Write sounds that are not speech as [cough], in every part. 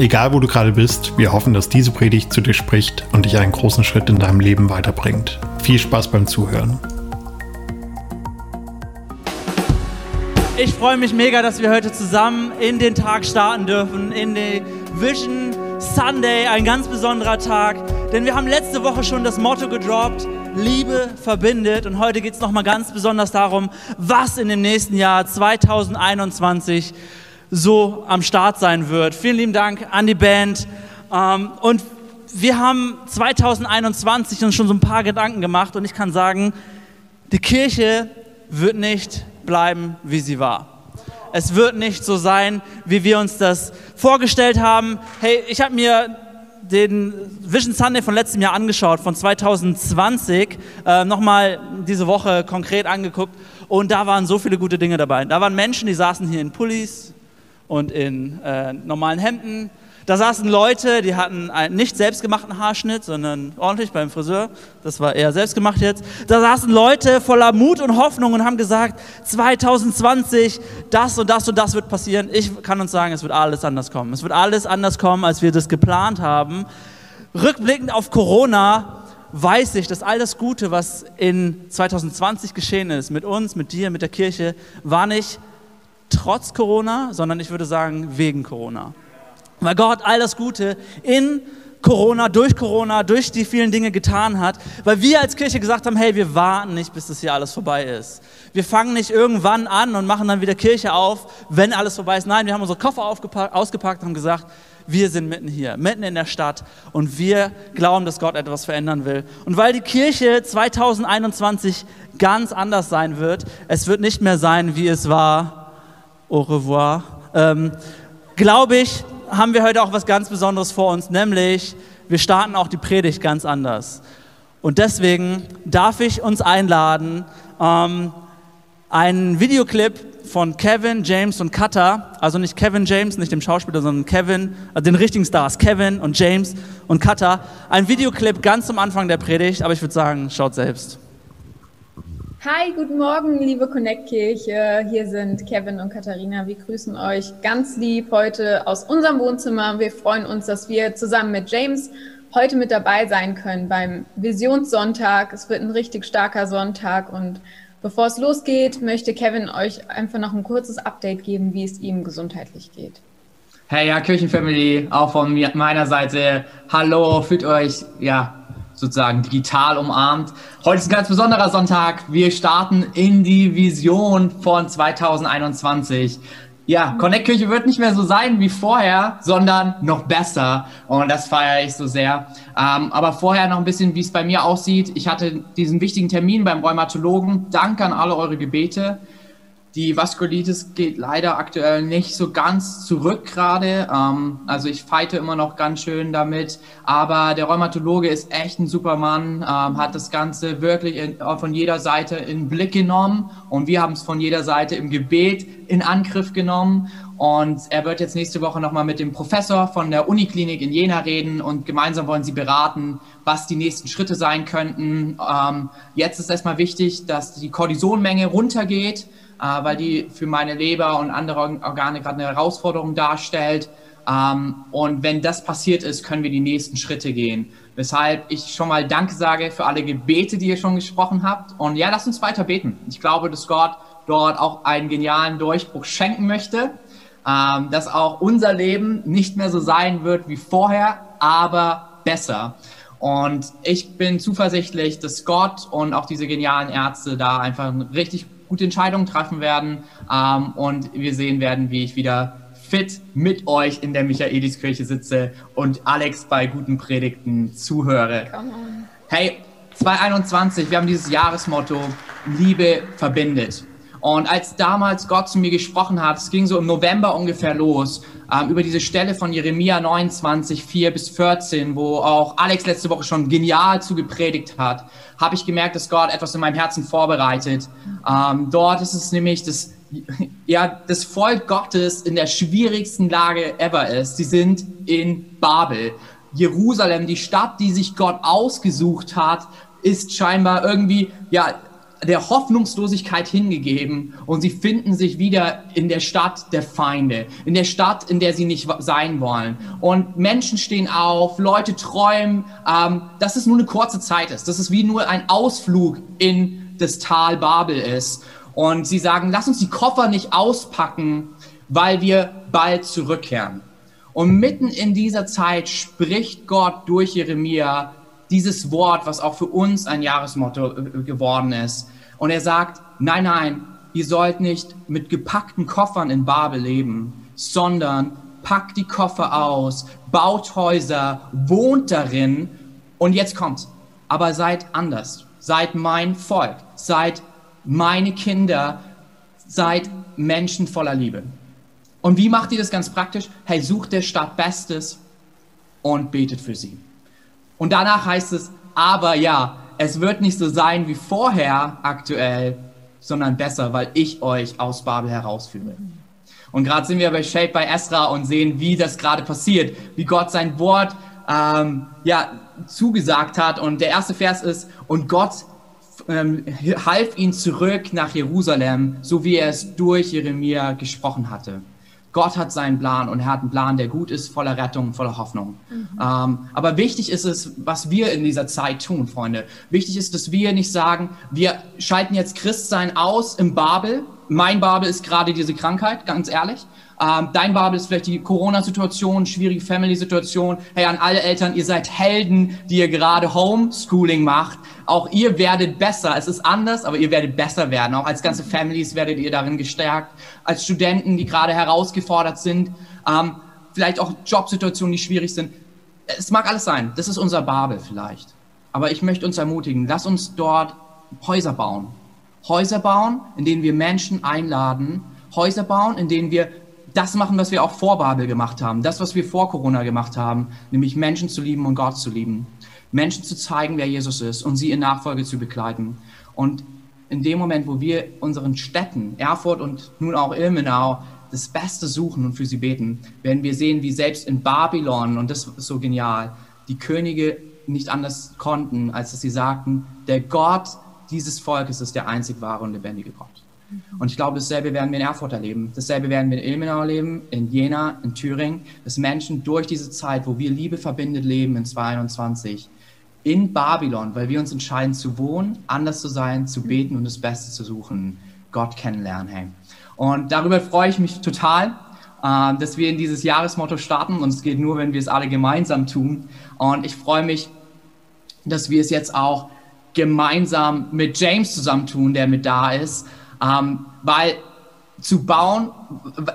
Egal wo du gerade bist, wir hoffen, dass diese Predigt zu dir spricht und dich einen großen Schritt in deinem Leben weiterbringt. Viel Spaß beim Zuhören. Ich freue mich mega, dass wir heute zusammen in den Tag starten dürfen, in den Vision Sunday, ein ganz besonderer Tag. Denn wir haben letzte Woche schon das Motto gedroppt, Liebe verbindet. Und heute geht es nochmal ganz besonders darum, was in dem nächsten Jahr 2021 so am Start sein wird. Vielen lieben Dank an die Band. Ähm, und wir haben 2021 uns schon so ein paar Gedanken gemacht und ich kann sagen, die Kirche wird nicht bleiben, wie sie war. Es wird nicht so sein, wie wir uns das vorgestellt haben. Hey, ich habe mir den Vision Sunday von letztem Jahr angeschaut, von 2020, äh, nochmal diese Woche konkret angeguckt und da waren so viele gute Dinge dabei. Da waren Menschen, die saßen hier in Pullis, und in äh, normalen Hemden. Da saßen Leute, die hatten einen nicht selbstgemachten Haarschnitt, sondern ordentlich beim Friseur. Das war eher selbstgemacht jetzt. Da saßen Leute voller Mut und Hoffnung und haben gesagt, 2020, das und das und das wird passieren. Ich kann uns sagen, es wird alles anders kommen. Es wird alles anders kommen, als wir das geplant haben. Rückblickend auf Corona weiß ich, dass all das Gute, was in 2020 geschehen ist, mit uns, mit dir, mit der Kirche, war nicht trotz Corona, sondern ich würde sagen wegen Corona. Weil Gott all das Gute in Corona, durch Corona, durch die vielen Dinge getan hat, weil wir als Kirche gesagt haben, hey, wir warten nicht, bis das hier alles vorbei ist. Wir fangen nicht irgendwann an und machen dann wieder Kirche auf, wenn alles vorbei ist. Nein, wir haben unsere Koffer ausgepackt und haben gesagt, wir sind mitten hier, mitten in der Stadt und wir glauben, dass Gott etwas verändern will. Und weil die Kirche 2021 ganz anders sein wird, es wird nicht mehr sein, wie es war au revoir, ähm, glaube ich, haben wir heute auch was ganz Besonderes vor uns, nämlich wir starten auch die Predigt ganz anders. Und deswegen darf ich uns einladen, ähm, einen Videoclip von Kevin, James und Cutter, also nicht Kevin James, nicht dem Schauspieler, sondern Kevin, also den richtigen Stars, Kevin und James und Cutter, ein Videoclip ganz zum Anfang der Predigt, aber ich würde sagen, schaut selbst. Hi, guten Morgen, liebe Connect-Kirche. Hier sind Kevin und Katharina. Wir grüßen euch ganz lieb heute aus unserem Wohnzimmer. Wir freuen uns, dass wir zusammen mit James heute mit dabei sein können beim Visionssonntag. Es wird ein richtig starker Sonntag und bevor es losgeht, möchte Kevin euch einfach noch ein kurzes Update geben, wie es ihm gesundheitlich geht. Hey, ja, Kirchenfamily, auch von meiner Seite. Hallo, fühlt euch, ja, sozusagen digital umarmt. Heute ist ein ganz besonderer Sonntag. Wir starten in die Vision von 2021. Ja, Connect Kirche wird nicht mehr so sein wie vorher, sondern noch besser. Und das feiere ich so sehr. Ähm, aber vorher noch ein bisschen, wie es bei mir aussieht. Ich hatte diesen wichtigen Termin beim Rheumatologen. Danke an alle eure Gebete. Die Vaskulitis geht leider aktuell nicht so ganz zurück gerade. Ähm, also ich fighte immer noch ganz schön damit. Aber der Rheumatologe ist echt ein Supermann, ähm, hat das Ganze wirklich in, von jeder Seite in Blick genommen. Und wir haben es von jeder Seite im Gebet in Angriff genommen. Und er wird jetzt nächste Woche nochmal mit dem Professor von der Uniklinik in Jena reden und gemeinsam wollen sie beraten, was die nächsten Schritte sein könnten. Ähm, jetzt ist erstmal wichtig, dass die Cortisonmenge runtergeht äh, weil die für meine Leber und andere Organe gerade eine Herausforderung darstellt. Ähm, und wenn das passiert ist, können wir die nächsten Schritte gehen. Weshalb ich schon mal Danke sage für alle Gebete, die ihr schon gesprochen habt. Und ja, lasst uns weiter beten. Ich glaube, dass Gott dort auch einen genialen Durchbruch schenken möchte, ähm, dass auch unser Leben nicht mehr so sein wird wie vorher, aber besser. Und ich bin zuversichtlich, dass Gott und auch diese genialen Ärzte da einfach ein richtig gute Entscheidungen treffen werden ähm, und wir sehen werden, wie ich wieder fit mit euch in der Michaeliskirche sitze und Alex bei guten Predigten zuhöre. Hey, 2021, wir haben dieses Jahresmotto, Liebe verbindet. Und als damals Gott zu mir gesprochen hat, es ging so im November ungefähr los, ähm, über diese Stelle von Jeremia 29, 4 bis 14, wo auch Alex letzte Woche schon genial zu gepredigt hat, habe ich gemerkt, dass Gott etwas in meinem Herzen vorbereitet. Ähm, dort ist es nämlich das, ja, das Volk Gottes in der schwierigsten Lage ever ist. Sie sind in Babel. Jerusalem, die Stadt, die sich Gott ausgesucht hat, ist scheinbar irgendwie, ja, der Hoffnungslosigkeit hingegeben und sie finden sich wieder in der Stadt der Feinde, in der Stadt, in der sie nicht sein wollen. Und Menschen stehen auf, Leute träumen, ähm, dass es nur eine kurze Zeit ist, dass es wie nur ein Ausflug in das Tal Babel ist. Und sie sagen, lass uns die Koffer nicht auspacken, weil wir bald zurückkehren. Und mitten in dieser Zeit spricht Gott durch Jeremia dieses Wort, was auch für uns ein Jahresmotto äh, geworden ist. Und er sagt, nein, nein, ihr sollt nicht mit gepackten Koffern in Babel leben, sondern packt die Koffer aus, baut Häuser, wohnt darin und jetzt kommt's. Aber seid anders, seid mein Volk, seid meine Kinder, seid Menschen voller Liebe. Und wie macht ihr das ganz praktisch? Hey, sucht der Stadt Bestes und betet für sie. Und danach heißt es, aber ja, es wird nicht so sein wie vorher aktuell, sondern besser, weil ich euch aus Babel herausführe. Und gerade sind wir bei Shape bei Esra und sehen, wie das gerade passiert, wie Gott sein Wort ähm, ja, zugesagt hat. Und der erste Vers ist, und Gott ähm, half ihn zurück nach Jerusalem, so wie er es durch Jeremia gesprochen hatte. Gott hat seinen Plan und er hat einen Plan, der gut ist, voller Rettung, voller Hoffnung. Mhm. Ähm, aber wichtig ist es, was wir in dieser Zeit tun, Freunde. Wichtig ist, dass wir nicht sagen, wir schalten jetzt Christsein aus im Babel. Mein Babel ist gerade diese Krankheit, ganz ehrlich. Ähm, dein Babel ist vielleicht die Corona-Situation, schwierige Family-Situation. Hey, an alle Eltern, ihr seid Helden, die ihr gerade Homeschooling macht. Auch ihr werdet besser. Es ist anders, aber ihr werdet besser werden. Auch als ganze Families werdet ihr darin gestärkt. Als Studenten, die gerade herausgefordert sind. Ähm, vielleicht auch Jobsituationen, die schwierig sind. Es mag alles sein. Das ist unser Babel vielleicht. Aber ich möchte uns ermutigen, lass uns dort Häuser bauen. Häuser bauen, in denen wir Menschen einladen. Häuser bauen, in denen wir das machen, was wir auch vor Babel gemacht haben, das, was wir vor Corona gemacht haben, nämlich Menschen zu lieben und Gott zu lieben, Menschen zu zeigen, wer Jesus ist und sie in Nachfolge zu begleiten. Und in dem Moment, wo wir unseren Städten, Erfurt und nun auch Ilmenau, das Beste suchen und für sie beten, werden wir sehen, wie selbst in Babylon, und das ist so genial, die Könige nicht anders konnten, als dass sie sagten, der Gott dieses Volkes ist der einzig wahre und lebendige Gott. Und ich glaube, dasselbe werden wir in Erfurt erleben. Dasselbe werden wir in Ilmenau erleben, in Jena, in Thüringen, dass Menschen durch diese Zeit, wo wir Liebe verbindet leben in 2021, in Babylon, weil wir uns entscheiden zu wohnen, anders zu sein, zu beten und das Beste zu suchen, Gott kennenlernen. Hey. Und darüber freue ich mich total, äh, dass wir in dieses Jahresmotto starten und es geht nur, wenn wir es alle gemeinsam tun. Und ich freue mich, dass wir es jetzt auch gemeinsam mit James zusammentun, der mit da ist. Ähm, weil zu bauen,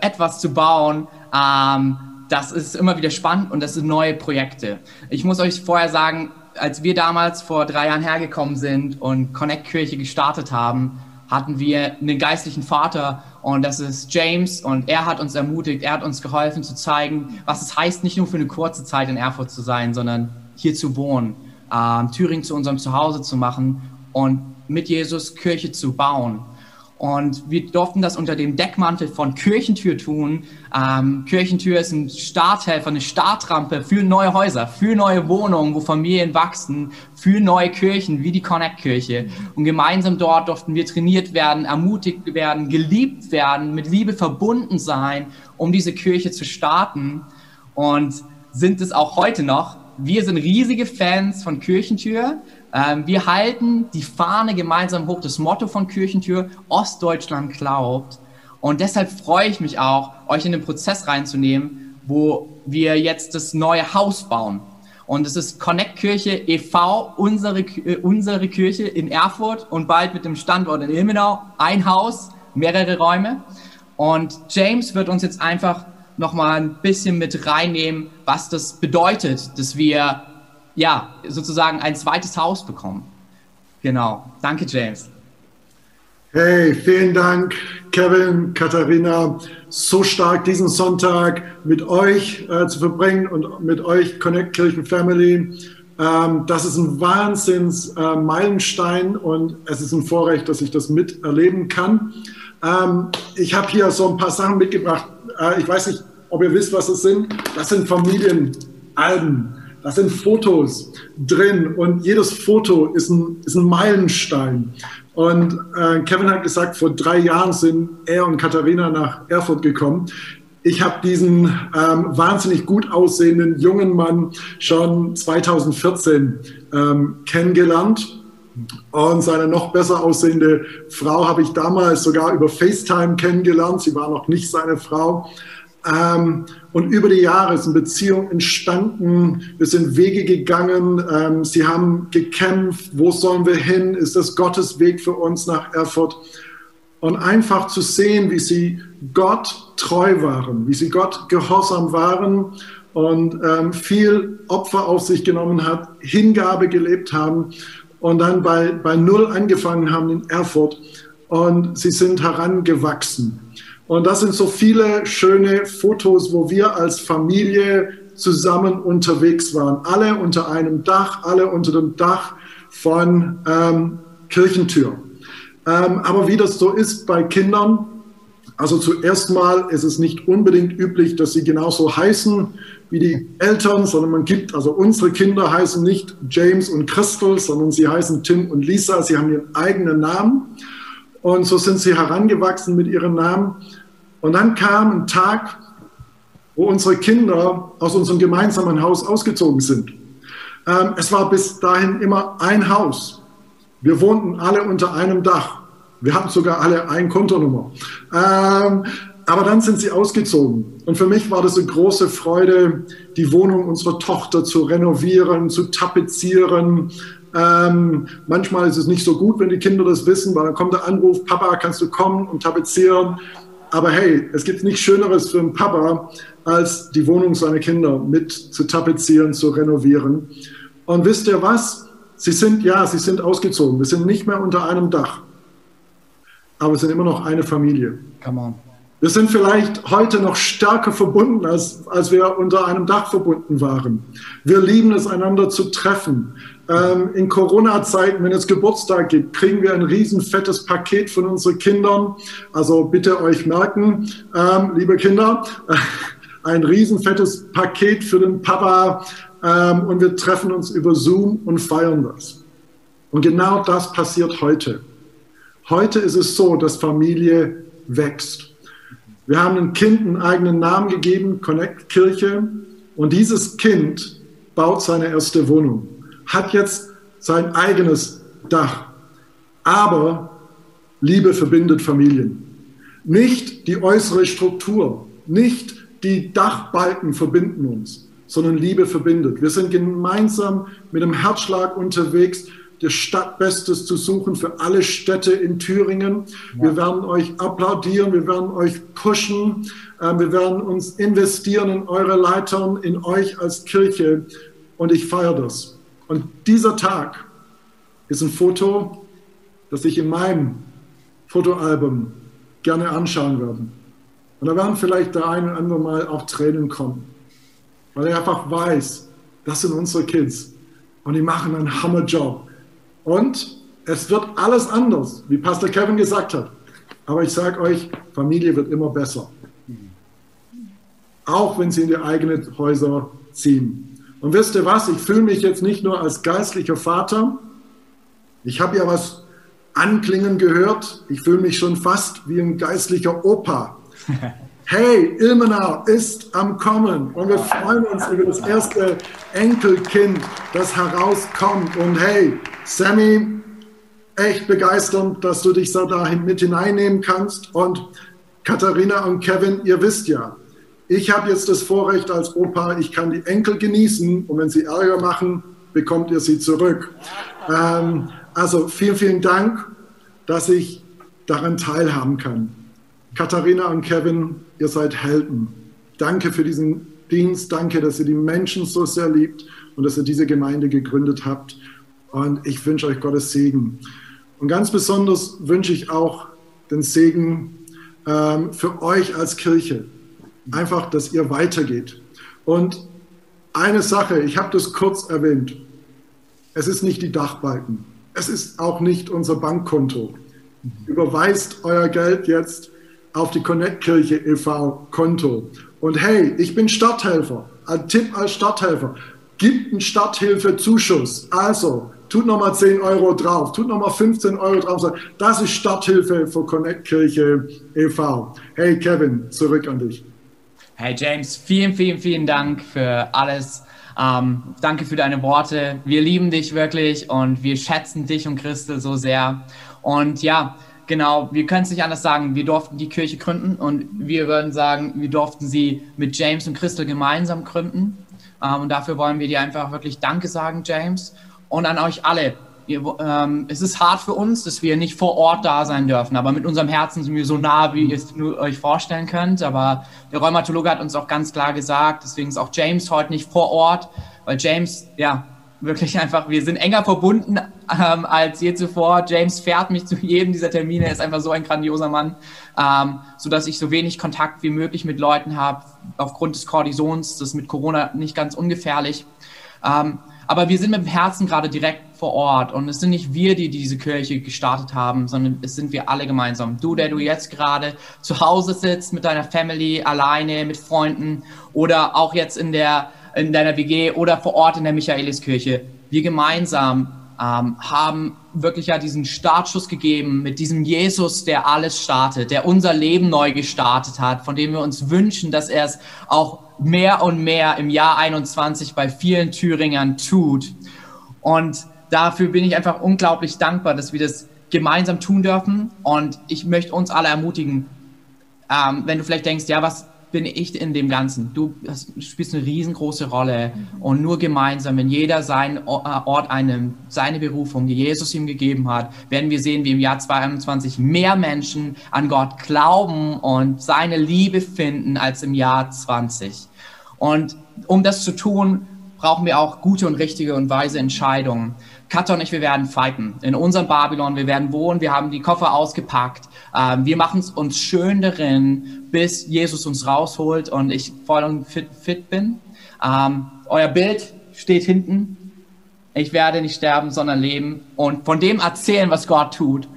etwas zu bauen, ähm, das ist immer wieder spannend und das sind neue Projekte. Ich muss euch vorher sagen, als wir damals vor drei Jahren hergekommen sind und Connect Kirche gestartet haben, hatten wir einen geistlichen Vater und das ist James und er hat uns ermutigt, er hat uns geholfen zu zeigen, was es heißt, nicht nur für eine kurze Zeit in Erfurt zu sein, sondern hier zu wohnen, äh, Thüringen zu unserem Zuhause zu machen und mit Jesus Kirche zu bauen. Und wir durften das unter dem Deckmantel von Kirchentür tun. Ähm, Kirchentür ist ein Starthelfer, eine Startrampe für neue Häuser, für neue Wohnungen, wo Familien wachsen, für neue Kirchen wie die Connect-Kirche. Und gemeinsam dort durften wir trainiert werden, ermutigt werden, geliebt werden, mit Liebe verbunden sein, um diese Kirche zu starten. Und sind es auch heute noch. Wir sind riesige Fans von Kirchentür. Ähm, wir halten die Fahne gemeinsam hoch, das Motto von Kirchentür, Ostdeutschland glaubt. Und deshalb freue ich mich auch, euch in den Prozess reinzunehmen, wo wir jetzt das neue Haus bauen. Und es ist Connect Kirche e.V., unsere, äh, unsere Kirche in Erfurt und bald mit dem Standort in Ilmenau. Ein Haus, mehrere Räume. Und James wird uns jetzt einfach nochmal ein bisschen mit reinnehmen, was das bedeutet, dass wir ja, sozusagen ein zweites Haus bekommen. Genau. Danke, James. Hey, vielen Dank, Kevin, Katharina. So stark diesen Sonntag mit euch äh, zu verbringen und mit euch Connect Kirchen Family. Ähm, das ist ein Wahnsinns-Meilenstein äh, und es ist ein Vorrecht, dass ich das miterleben kann. Ähm, ich habe hier so ein paar Sachen mitgebracht. Äh, ich weiß nicht, ob ihr wisst, was das sind. Das sind Familienalben. Das sind Fotos drin und jedes Foto ist ein, ist ein Meilenstein. Und äh, Kevin hat gesagt, vor drei Jahren sind er und Katharina nach Erfurt gekommen. Ich habe diesen ähm, wahnsinnig gut aussehenden jungen Mann schon 2014 ähm, kennengelernt. Und seine noch besser aussehende Frau habe ich damals sogar über FaceTime kennengelernt. Sie war noch nicht seine Frau. Ähm, und über die Jahre ist eine Beziehung entstanden. Wir sind Wege gegangen. Ähm, sie haben gekämpft. Wo sollen wir hin? Ist das Gottes Weg für uns nach Erfurt? Und einfach zu sehen, wie sie Gott treu waren, wie sie Gott gehorsam waren und ähm, viel Opfer auf sich genommen hat, Hingabe gelebt haben und dann bei, bei Null angefangen haben in Erfurt. Und sie sind herangewachsen. Und das sind so viele schöne Fotos, wo wir als Familie zusammen unterwegs waren. Alle unter einem Dach, alle unter dem Dach von ähm, Kirchentür. Ähm, aber wie das so ist bei Kindern, also zuerst mal ist es nicht unbedingt üblich, dass sie genauso heißen wie die Eltern, sondern man gibt, also unsere Kinder heißen nicht James und Crystal, sondern sie heißen Tim und Lisa, sie haben ihren eigenen Namen. Und so sind sie herangewachsen mit ihren Namen. Und dann kam ein Tag, wo unsere Kinder aus unserem gemeinsamen Haus ausgezogen sind. Ähm, es war bis dahin immer ein Haus. Wir wohnten alle unter einem Dach. Wir hatten sogar alle eine Kontonummer. Ähm, aber dann sind sie ausgezogen. Und für mich war das eine große Freude, die Wohnung unserer Tochter zu renovieren, zu tapezieren, ähm, manchmal ist es nicht so gut, wenn die Kinder das wissen, weil dann kommt der Anruf, Papa, kannst du kommen und tapezieren? Aber hey, es gibt nichts Schöneres für einen Papa, als die Wohnung seiner Kinder mit zu tapezieren, zu renovieren. Und wisst ihr was? Sie sind, ja, sie sind ausgezogen. Wir sind nicht mehr unter einem Dach. Aber wir sind immer noch eine Familie. Come on. Wir sind vielleicht heute noch stärker verbunden, als, als wir unter einem Dach verbunden waren. Wir lieben es, einander zu treffen. Ähm, in Corona-Zeiten, wenn es Geburtstag gibt, kriegen wir ein riesen fettes Paket von unseren Kindern. Also bitte euch merken, ähm, liebe Kinder, [laughs] ein riesen fettes Paket für den Papa. Ähm, und wir treffen uns über Zoom und feiern das. Und genau das passiert heute. Heute ist es so, dass Familie wächst. Wir haben einem Kind einen eigenen Namen gegeben, Connect Kirche. Und dieses Kind baut seine erste Wohnung, hat jetzt sein eigenes Dach. Aber Liebe verbindet Familien. Nicht die äußere Struktur, nicht die Dachbalken verbinden uns, sondern Liebe verbindet. Wir sind gemeinsam mit einem Herzschlag unterwegs des Stadtbestes zu suchen für alle Städte in Thüringen. Ja. Wir werden euch applaudieren, wir werden euch pushen, äh, wir werden uns investieren in eure Leitern, in euch als Kirche und ich feiere das. Und dieser Tag ist ein Foto, das ich in meinem Fotoalbum gerne anschauen werde. Und da werden vielleicht der ein oder andere Mal auch Tränen kommen, weil er einfach weiß, das sind unsere Kids und die machen einen Hammerjob. Und es wird alles anders, wie Pastor Kevin gesagt hat. Aber ich sage euch, Familie wird immer besser. Auch wenn sie in die eigenen Häuser ziehen. Und wisst ihr was? Ich fühle mich jetzt nicht nur als geistlicher Vater. Ich habe ja was anklingen gehört. Ich fühle mich schon fast wie ein geistlicher Opa. [laughs] Hey, Ilmenau ist am Kommen und wir freuen uns über das erste Enkelkind, das herauskommt. Und hey, Sammy, echt begeisternd, dass du dich so dahin mit hineinnehmen kannst. Und Katharina und Kevin, ihr wisst ja, ich habe jetzt das Vorrecht als Opa, ich kann die Enkel genießen und wenn sie Ärger machen, bekommt ihr sie zurück. Ähm, also vielen, vielen Dank, dass ich daran teilhaben kann. Katharina und Kevin, ihr seid Helden. Danke für diesen Dienst, danke, dass ihr die Menschen so sehr liebt und dass ihr diese Gemeinde gegründet habt. Und ich wünsche euch Gottes Segen. Und ganz besonders wünsche ich auch den Segen ähm, für euch als Kirche. Einfach, dass ihr weitergeht. Und eine Sache, ich habe das kurz erwähnt. Es ist nicht die Dachbalken. Es ist auch nicht unser Bankkonto. Überweist euer Geld jetzt auf die Connect Kirche e.V. Konto. Und hey, ich bin Stadthelfer. Ein Tipp als Stadthelfer. Gibt einen Stadthilfezuschuss. Also, tut nochmal 10 Euro drauf, tut nochmal 15 Euro drauf. Das ist Stadthilfe für Connect Kirche e.V. Hey Kevin, zurück an dich. Hey James, vielen, vielen, vielen Dank für alles. Ähm, danke für deine Worte. Wir lieben dich wirklich und wir schätzen dich und Christel so sehr. Und ja, genau, wir können es nicht anders sagen. Wir durften die Kirche gründen und wir würden sagen, wir durften sie mit James und Christel gemeinsam gründen. Ähm, und dafür wollen wir dir einfach wirklich Danke sagen, James. Und an euch alle. Ähm, es ist hart für uns, dass wir nicht vor Ort da sein dürfen, aber mit unserem Herzen sind wir so nah, wie ihr es nur euch vorstellen könnt. Aber der Rheumatologe hat uns auch ganz klar gesagt, deswegen ist auch James heute nicht vor Ort, weil James, ja, wirklich [laughs] einfach, wir sind enger verbunden ähm, als je zuvor. James fährt mich zu jedem dieser Termine, er ist einfach so ein grandioser Mann, ähm, so dass ich so wenig Kontakt wie möglich mit Leuten habe, aufgrund des Kortisons, das ist mit Corona nicht ganz ungefährlich. Ähm, aber wir sind mit dem Herzen gerade direkt vor Ort und es sind nicht wir, die diese Kirche gestartet haben, sondern es sind wir alle gemeinsam. Du, der du jetzt gerade zu Hause sitzt mit deiner Family, alleine, mit Freunden oder auch jetzt in der in deiner WG oder vor Ort in der Michaeliskirche. Wir gemeinsam ähm, haben wirklich ja diesen Startschuss gegeben mit diesem Jesus, der alles startet, der unser Leben neu gestartet hat, von dem wir uns wünschen, dass er es auch mehr und mehr im Jahr 21 bei vielen Thüringern tut. Und dafür bin ich einfach unglaublich dankbar, dass wir das gemeinsam tun dürfen. Und ich möchte uns alle ermutigen, ähm, wenn du vielleicht denkst, ja, was bin ich in dem Ganzen? Du, spielst eine riesengroße Rolle mhm. und nur gemeinsam, wenn jeder seinen äh, Ort einnimmt, seine Berufung, die Jesus ihm gegeben hat, werden wir sehen, wie im Jahr 2021 mehr Menschen an Gott glauben und seine Liebe finden als im Jahr 20. Und um das zu tun, brauchen wir auch gute und richtige und weise Entscheidungen. Katja und ich, wir werden fighten. In unserem Babylon, wir werden wohnen, wir haben die Koffer ausgepackt. Ähm, wir machen es uns schön darin, bis Jesus uns rausholt und ich voll und fit, fit bin. Ähm, euer Bild steht hinten. Ich werde nicht sterben, sondern leben und von dem erzählen, was Gott tut.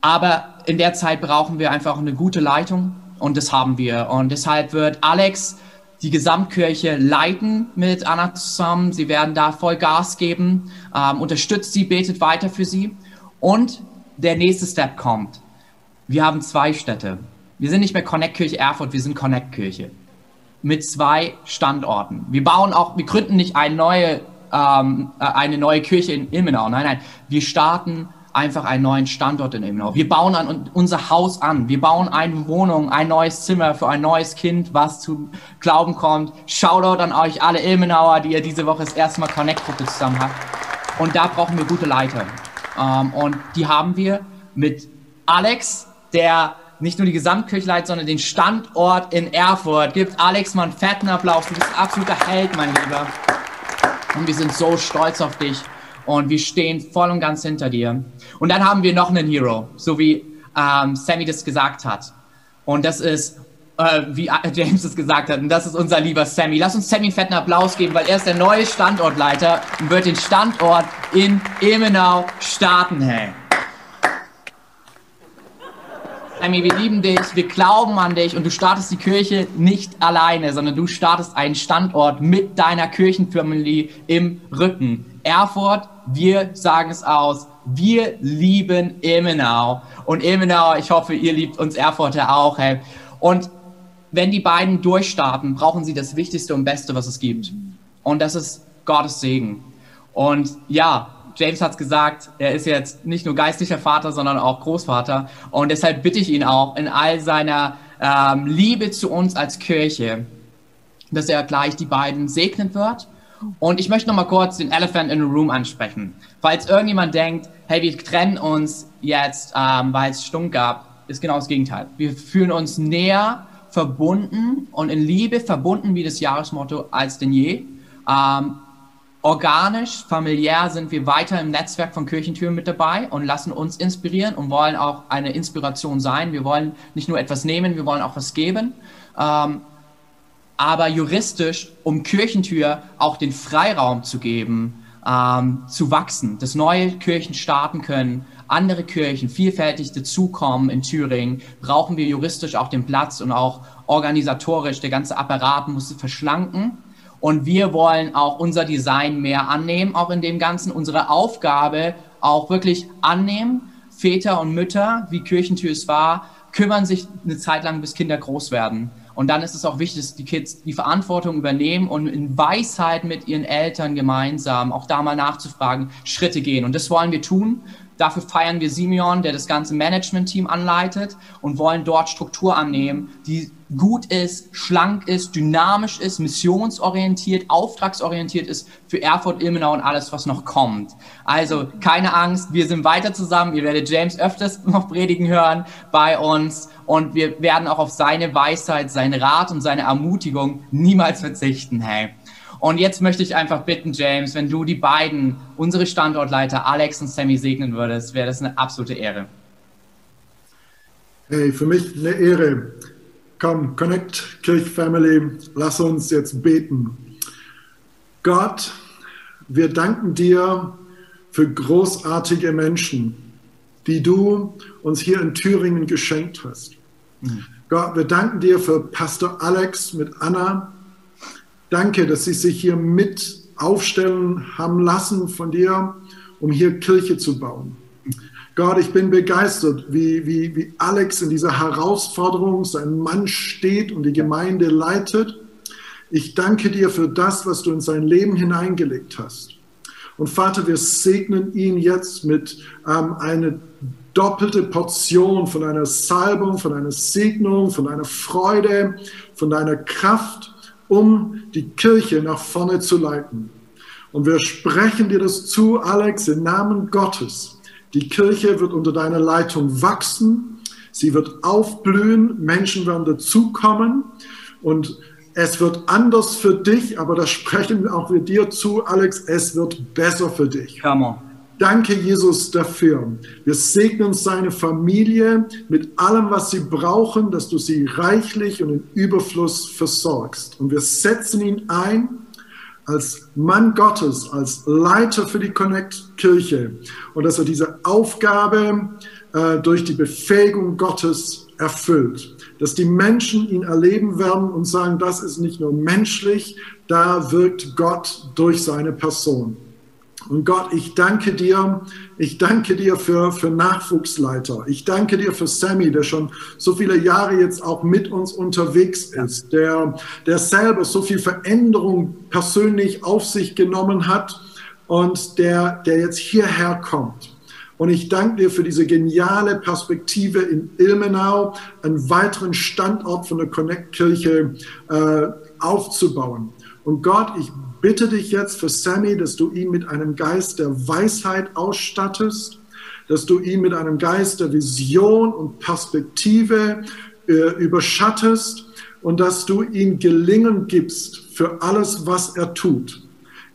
Aber in der Zeit brauchen wir einfach eine gute Leitung und das haben wir. Und deshalb wird Alex die Gesamtkirche leiten mit Anna zusammen. Sie werden da voll Gas geben, ähm, unterstützt sie, betet weiter für sie. Und der nächste Step kommt. Wir haben zwei Städte. Wir sind nicht mehr Connect Kirche Erfurt, wir sind Connect Kirche. Mit zwei Standorten. Wir bauen auch, wir gründen nicht eine neue, ähm, äh, eine neue Kirche in Ilmenau. Nein, nein. Wir starten einfach einen neuen Standort in Ilmenau. Wir bauen an unser Haus an. Wir bauen eine Wohnung, ein neues Zimmer für ein neues Kind, was zu Glauben kommt. Shoutout an euch alle Ilmenauer, die ihr diese Woche das erste Mal Connect-Gruppe zusammen habt. Und da brauchen wir gute Leiter. Ähm, und die haben wir mit Alex, der nicht nur die Gesamtkirche leitet, sondern den Standort in Erfurt. Gibt Alex mal einen fetten Applaus. Du bist ein absoluter Held, mein Lieber. Und wir sind so stolz auf dich und wir stehen voll und ganz hinter dir. Und dann haben wir noch einen Hero, so wie ähm, Sammy das gesagt hat. Und das ist, äh, wie [laughs] James es gesagt hat, und das ist unser lieber Sammy. Lass uns Sammy einen fetten Applaus geben, weil er ist der neue Standortleiter und wird den Standort in Ilmenau starten, hey. Sammy, wir lieben dich, wir glauben an dich und du startest die Kirche nicht alleine, sondern du startest einen Standort mit deiner Kirchenfamilie im Rücken. Erfurt, wir sagen es aus, wir lieben Ilmenau. Und Ilmenau, ich hoffe, ihr liebt uns Erfurter auch. Hey. Und wenn die beiden durchstarten, brauchen sie das Wichtigste und Beste, was es gibt. Und das ist Gottes Segen. Und ja, James hat es gesagt, er ist jetzt nicht nur geistlicher Vater, sondern auch Großvater. Und deshalb bitte ich ihn auch in all seiner ähm, Liebe zu uns als Kirche, dass er gleich die beiden segnen wird und ich möchte noch mal kurz den Elephant in the Room ansprechen. Falls irgendjemand denkt, hey, wir trennen uns jetzt, ähm, weil es Stunk gab, ist genau das Gegenteil. Wir fühlen uns näher verbunden und in Liebe verbunden wie das Jahresmotto als denn je. Ähm, organisch, familiär sind wir weiter im Netzwerk von Kirchentüren mit dabei und lassen uns inspirieren und wollen auch eine Inspiration sein. Wir wollen nicht nur etwas nehmen, wir wollen auch was geben. Ähm, aber juristisch, um Kirchentür auch den Freiraum zu geben, ähm, zu wachsen, dass neue Kirchen starten können, andere Kirchen vielfältig dazukommen in Thüringen, brauchen wir juristisch auch den Platz und auch organisatorisch, der ganze Apparat muss verschlanken und wir wollen auch unser Design mehr annehmen, auch in dem Ganzen, unsere Aufgabe auch wirklich annehmen. Väter und Mütter, wie Kirchentür es war, kümmern sich eine Zeit lang, bis Kinder groß werden. Und dann ist es auch wichtig, dass die Kids die Verantwortung übernehmen und in Weisheit mit ihren Eltern gemeinsam auch da mal nachzufragen, Schritte gehen. Und das wollen wir tun. Dafür feiern wir Simeon, der das ganze Management-Team anleitet und wollen dort Struktur annehmen, die gut ist, schlank ist, dynamisch ist, missionsorientiert, auftragsorientiert ist für Erfurt, Ilmenau und alles, was noch kommt. Also keine Angst, wir sind weiter zusammen. Ihr werdet James öfters [laughs] noch predigen hören bei uns und wir werden auch auf seine Weisheit, seinen Rat und seine Ermutigung niemals verzichten. Hey. Und jetzt möchte ich einfach bitten, James, wenn du die beiden, unsere Standortleiter Alex und Sammy segnen würdest, wäre das eine absolute Ehre. Hey, für mich eine Ehre. Komm, Connect Kirch Family, lass uns jetzt beten. Gott, wir danken dir für großartige Menschen, die du uns hier in Thüringen geschenkt hast. Mhm. Gott, wir danken dir für Pastor Alex mit Anna, Danke, dass Sie sich hier mit aufstellen haben lassen von dir, um hier Kirche zu bauen. Gott, ich bin begeistert, wie, wie, wie Alex in dieser Herausforderung, sein Mann steht und die Gemeinde leitet. Ich danke dir für das, was du in sein Leben hineingelegt hast. Und Vater, wir segnen ihn jetzt mit ähm, einer doppelte Portion von einer Salbung, von einer Segnung, von einer Freude, von deiner Kraft um die Kirche nach vorne zu leiten. Und wir sprechen dir das zu, Alex, im Namen Gottes. Die Kirche wird unter deiner Leitung wachsen. Sie wird aufblühen. Menschen werden dazukommen. Und es wird anders für dich, aber das sprechen auch wir dir zu, Alex. Es wird besser für dich. Come on. Danke, Jesus, dafür. Wir segnen seine Familie mit allem, was sie brauchen, dass du sie reichlich und in Überfluss versorgst. Und wir setzen ihn ein als Mann Gottes, als Leiter für die Connect-Kirche und dass er diese Aufgabe äh, durch die Befähigung Gottes erfüllt. Dass die Menschen ihn erleben werden und sagen, das ist nicht nur menschlich, da wirkt Gott durch seine Person. Und Gott, ich danke dir, ich danke dir für, für Nachwuchsleiter. Ich danke dir für Sammy, der schon so viele Jahre jetzt auch mit uns unterwegs ist, der, der selber so viel Veränderung persönlich auf sich genommen hat und der, der jetzt hierher kommt. Und ich danke dir für diese geniale Perspektive in Ilmenau, einen weiteren Standort von der Connect-Kirche äh, aufzubauen. Und Gott, ich bitte dich jetzt für Sammy, dass du ihn mit einem Geist der Weisheit ausstattest, dass du ihn mit einem Geist der Vision und Perspektive äh, überschattest und dass du ihm Gelingen gibst für alles, was er tut.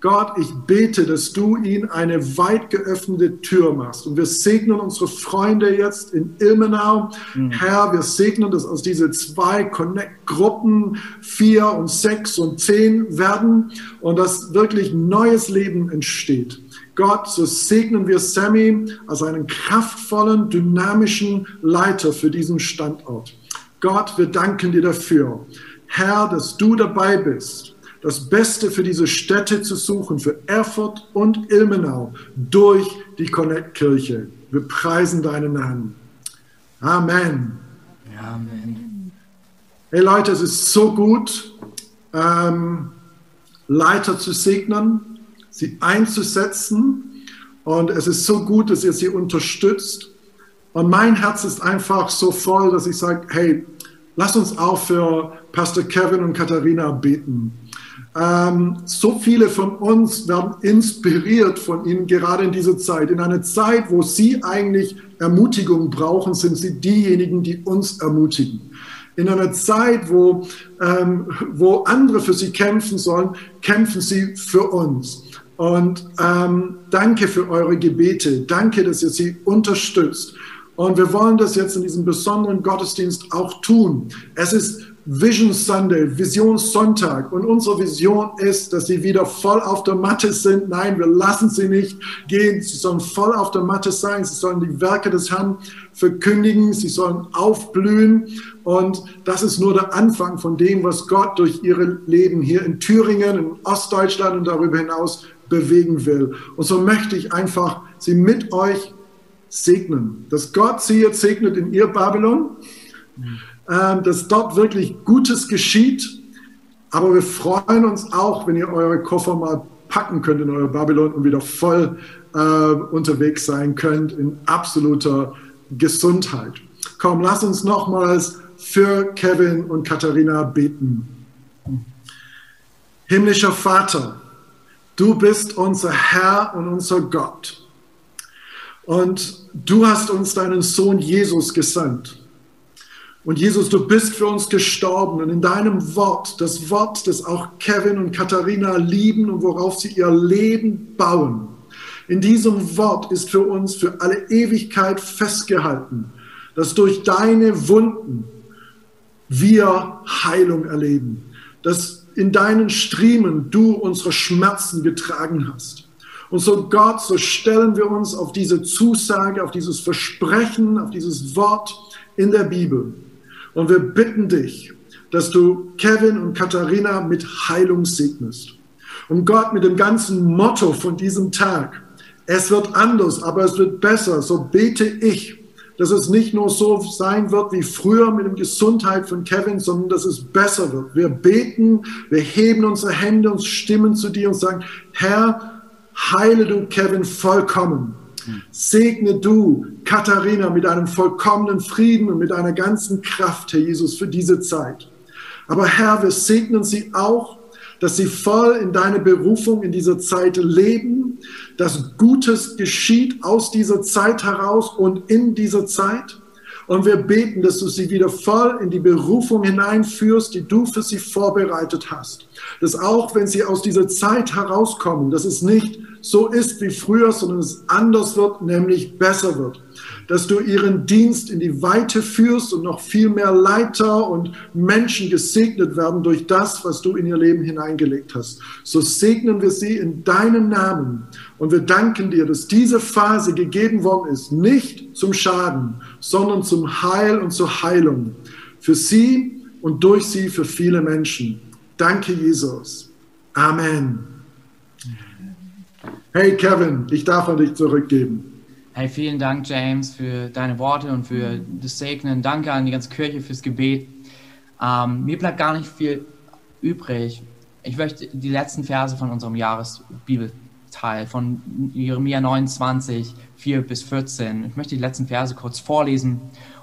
Gott, ich bete, dass du ihn eine weit geöffnete Tür machst. Und wir segnen unsere Freunde jetzt in Ilmenau. Mhm. Herr, wir segnen, dass aus diese zwei Connect-Gruppen vier und sechs und zehn werden und dass wirklich neues Leben entsteht. Gott, so segnen wir Sammy als einen kraftvollen, dynamischen Leiter für diesen Standort. Gott, wir danken dir dafür. Herr, dass du dabei bist das Beste für diese Städte zu suchen, für Erfurt und Ilmenau durch die Connect-Kirche. Wir preisen deinen Namen. Amen. Amen. Hey Leute, es ist so gut, ähm, Leiter zu segnen, sie einzusetzen. Und es ist so gut, dass ihr sie unterstützt. Und mein Herz ist einfach so voll, dass ich sage, hey, lasst uns auch für Pastor Kevin und Katharina beten. Ähm, so viele von uns werden inspiriert von ihnen gerade in dieser Zeit. In einer Zeit, wo sie eigentlich Ermutigung brauchen, sind sie diejenigen, die uns ermutigen. In einer Zeit, wo, ähm, wo andere für sie kämpfen sollen, kämpfen sie für uns. Und ähm, danke für eure Gebete. Danke, dass ihr sie unterstützt. Und wir wollen das jetzt in diesem besonderen Gottesdienst auch tun. Es ist Vision Sunday, Visionssonntag. Und unsere Vision ist, dass sie wieder voll auf der Matte sind. Nein, wir lassen sie nicht gehen. Sie sollen voll auf der Matte sein. Sie sollen die Werke des Herrn verkündigen. Sie sollen aufblühen. Und das ist nur der Anfang von dem, was Gott durch ihre Leben hier in Thüringen, in Ostdeutschland und darüber hinaus bewegen will. Und so möchte ich einfach sie mit euch segnen. Dass Gott sie jetzt segnet in ihr Babylon, äh, dass dort wirklich Gutes geschieht. Aber wir freuen uns auch, wenn ihr eure Koffer mal packen könnt in euer Babylon und wieder voll äh, unterwegs sein könnt in absoluter Gesundheit. Komm, lass uns nochmals für Kevin und Katharina beten. Himmlischer Vater, du bist unser Herr und unser Gott. Und du hast uns deinen Sohn Jesus gesandt. Und Jesus, du bist für uns gestorben. Und in deinem Wort, das Wort, das auch Kevin und Katharina lieben und worauf sie ihr Leben bauen, in diesem Wort ist für uns für alle Ewigkeit festgehalten, dass durch deine Wunden wir Heilung erleben, dass in deinen Striemen du unsere Schmerzen getragen hast. Und so Gott, so stellen wir uns auf diese Zusage, auf dieses Versprechen, auf dieses Wort in der Bibel. Und wir bitten dich, dass du Kevin und Katharina mit Heilung segnest. Und Gott mit dem ganzen Motto von diesem Tag, es wird anders, aber es wird besser, so bete ich, dass es nicht nur so sein wird wie früher mit der Gesundheit von Kevin, sondern dass es besser wird. Wir beten, wir heben unsere Hände und stimmen zu dir und sagen, Herr, heile du Kevin vollkommen. Segne du Katharina mit einem vollkommenen Frieden und mit einer ganzen Kraft, Herr Jesus, für diese Zeit. Aber Herr, wir segnen sie auch, dass sie voll in deine Berufung in dieser Zeit leben, dass Gutes geschieht aus dieser Zeit heraus und in dieser Zeit. Und wir beten, dass du sie wieder voll in die Berufung hineinführst, die du für sie vorbereitet hast. Dass auch wenn sie aus dieser Zeit herauskommen, dass es nicht so ist wie früher, sondern es anders wird, nämlich besser wird. Dass du ihren Dienst in die Weite führst und noch viel mehr Leiter und Menschen gesegnet werden durch das, was du in ihr Leben hineingelegt hast. So segnen wir sie in deinem Namen und wir danken dir, dass diese Phase gegeben worden ist, nicht zum Schaden, sondern zum Heil und zur Heilung. Für sie und durch sie für viele Menschen. Danke, Jesus. Amen. Hey Kevin, ich darf an dich zurückgeben. Hey, vielen Dank, James, für deine Worte und für das Segnen. Danke an die ganze Kirche fürs Gebet. Ähm, mir bleibt gar nicht viel übrig. Ich möchte die letzten Verse von unserem Jahresbibelteil von Jeremia 29, 4 bis 14. Ich möchte die letzten Verse kurz vorlesen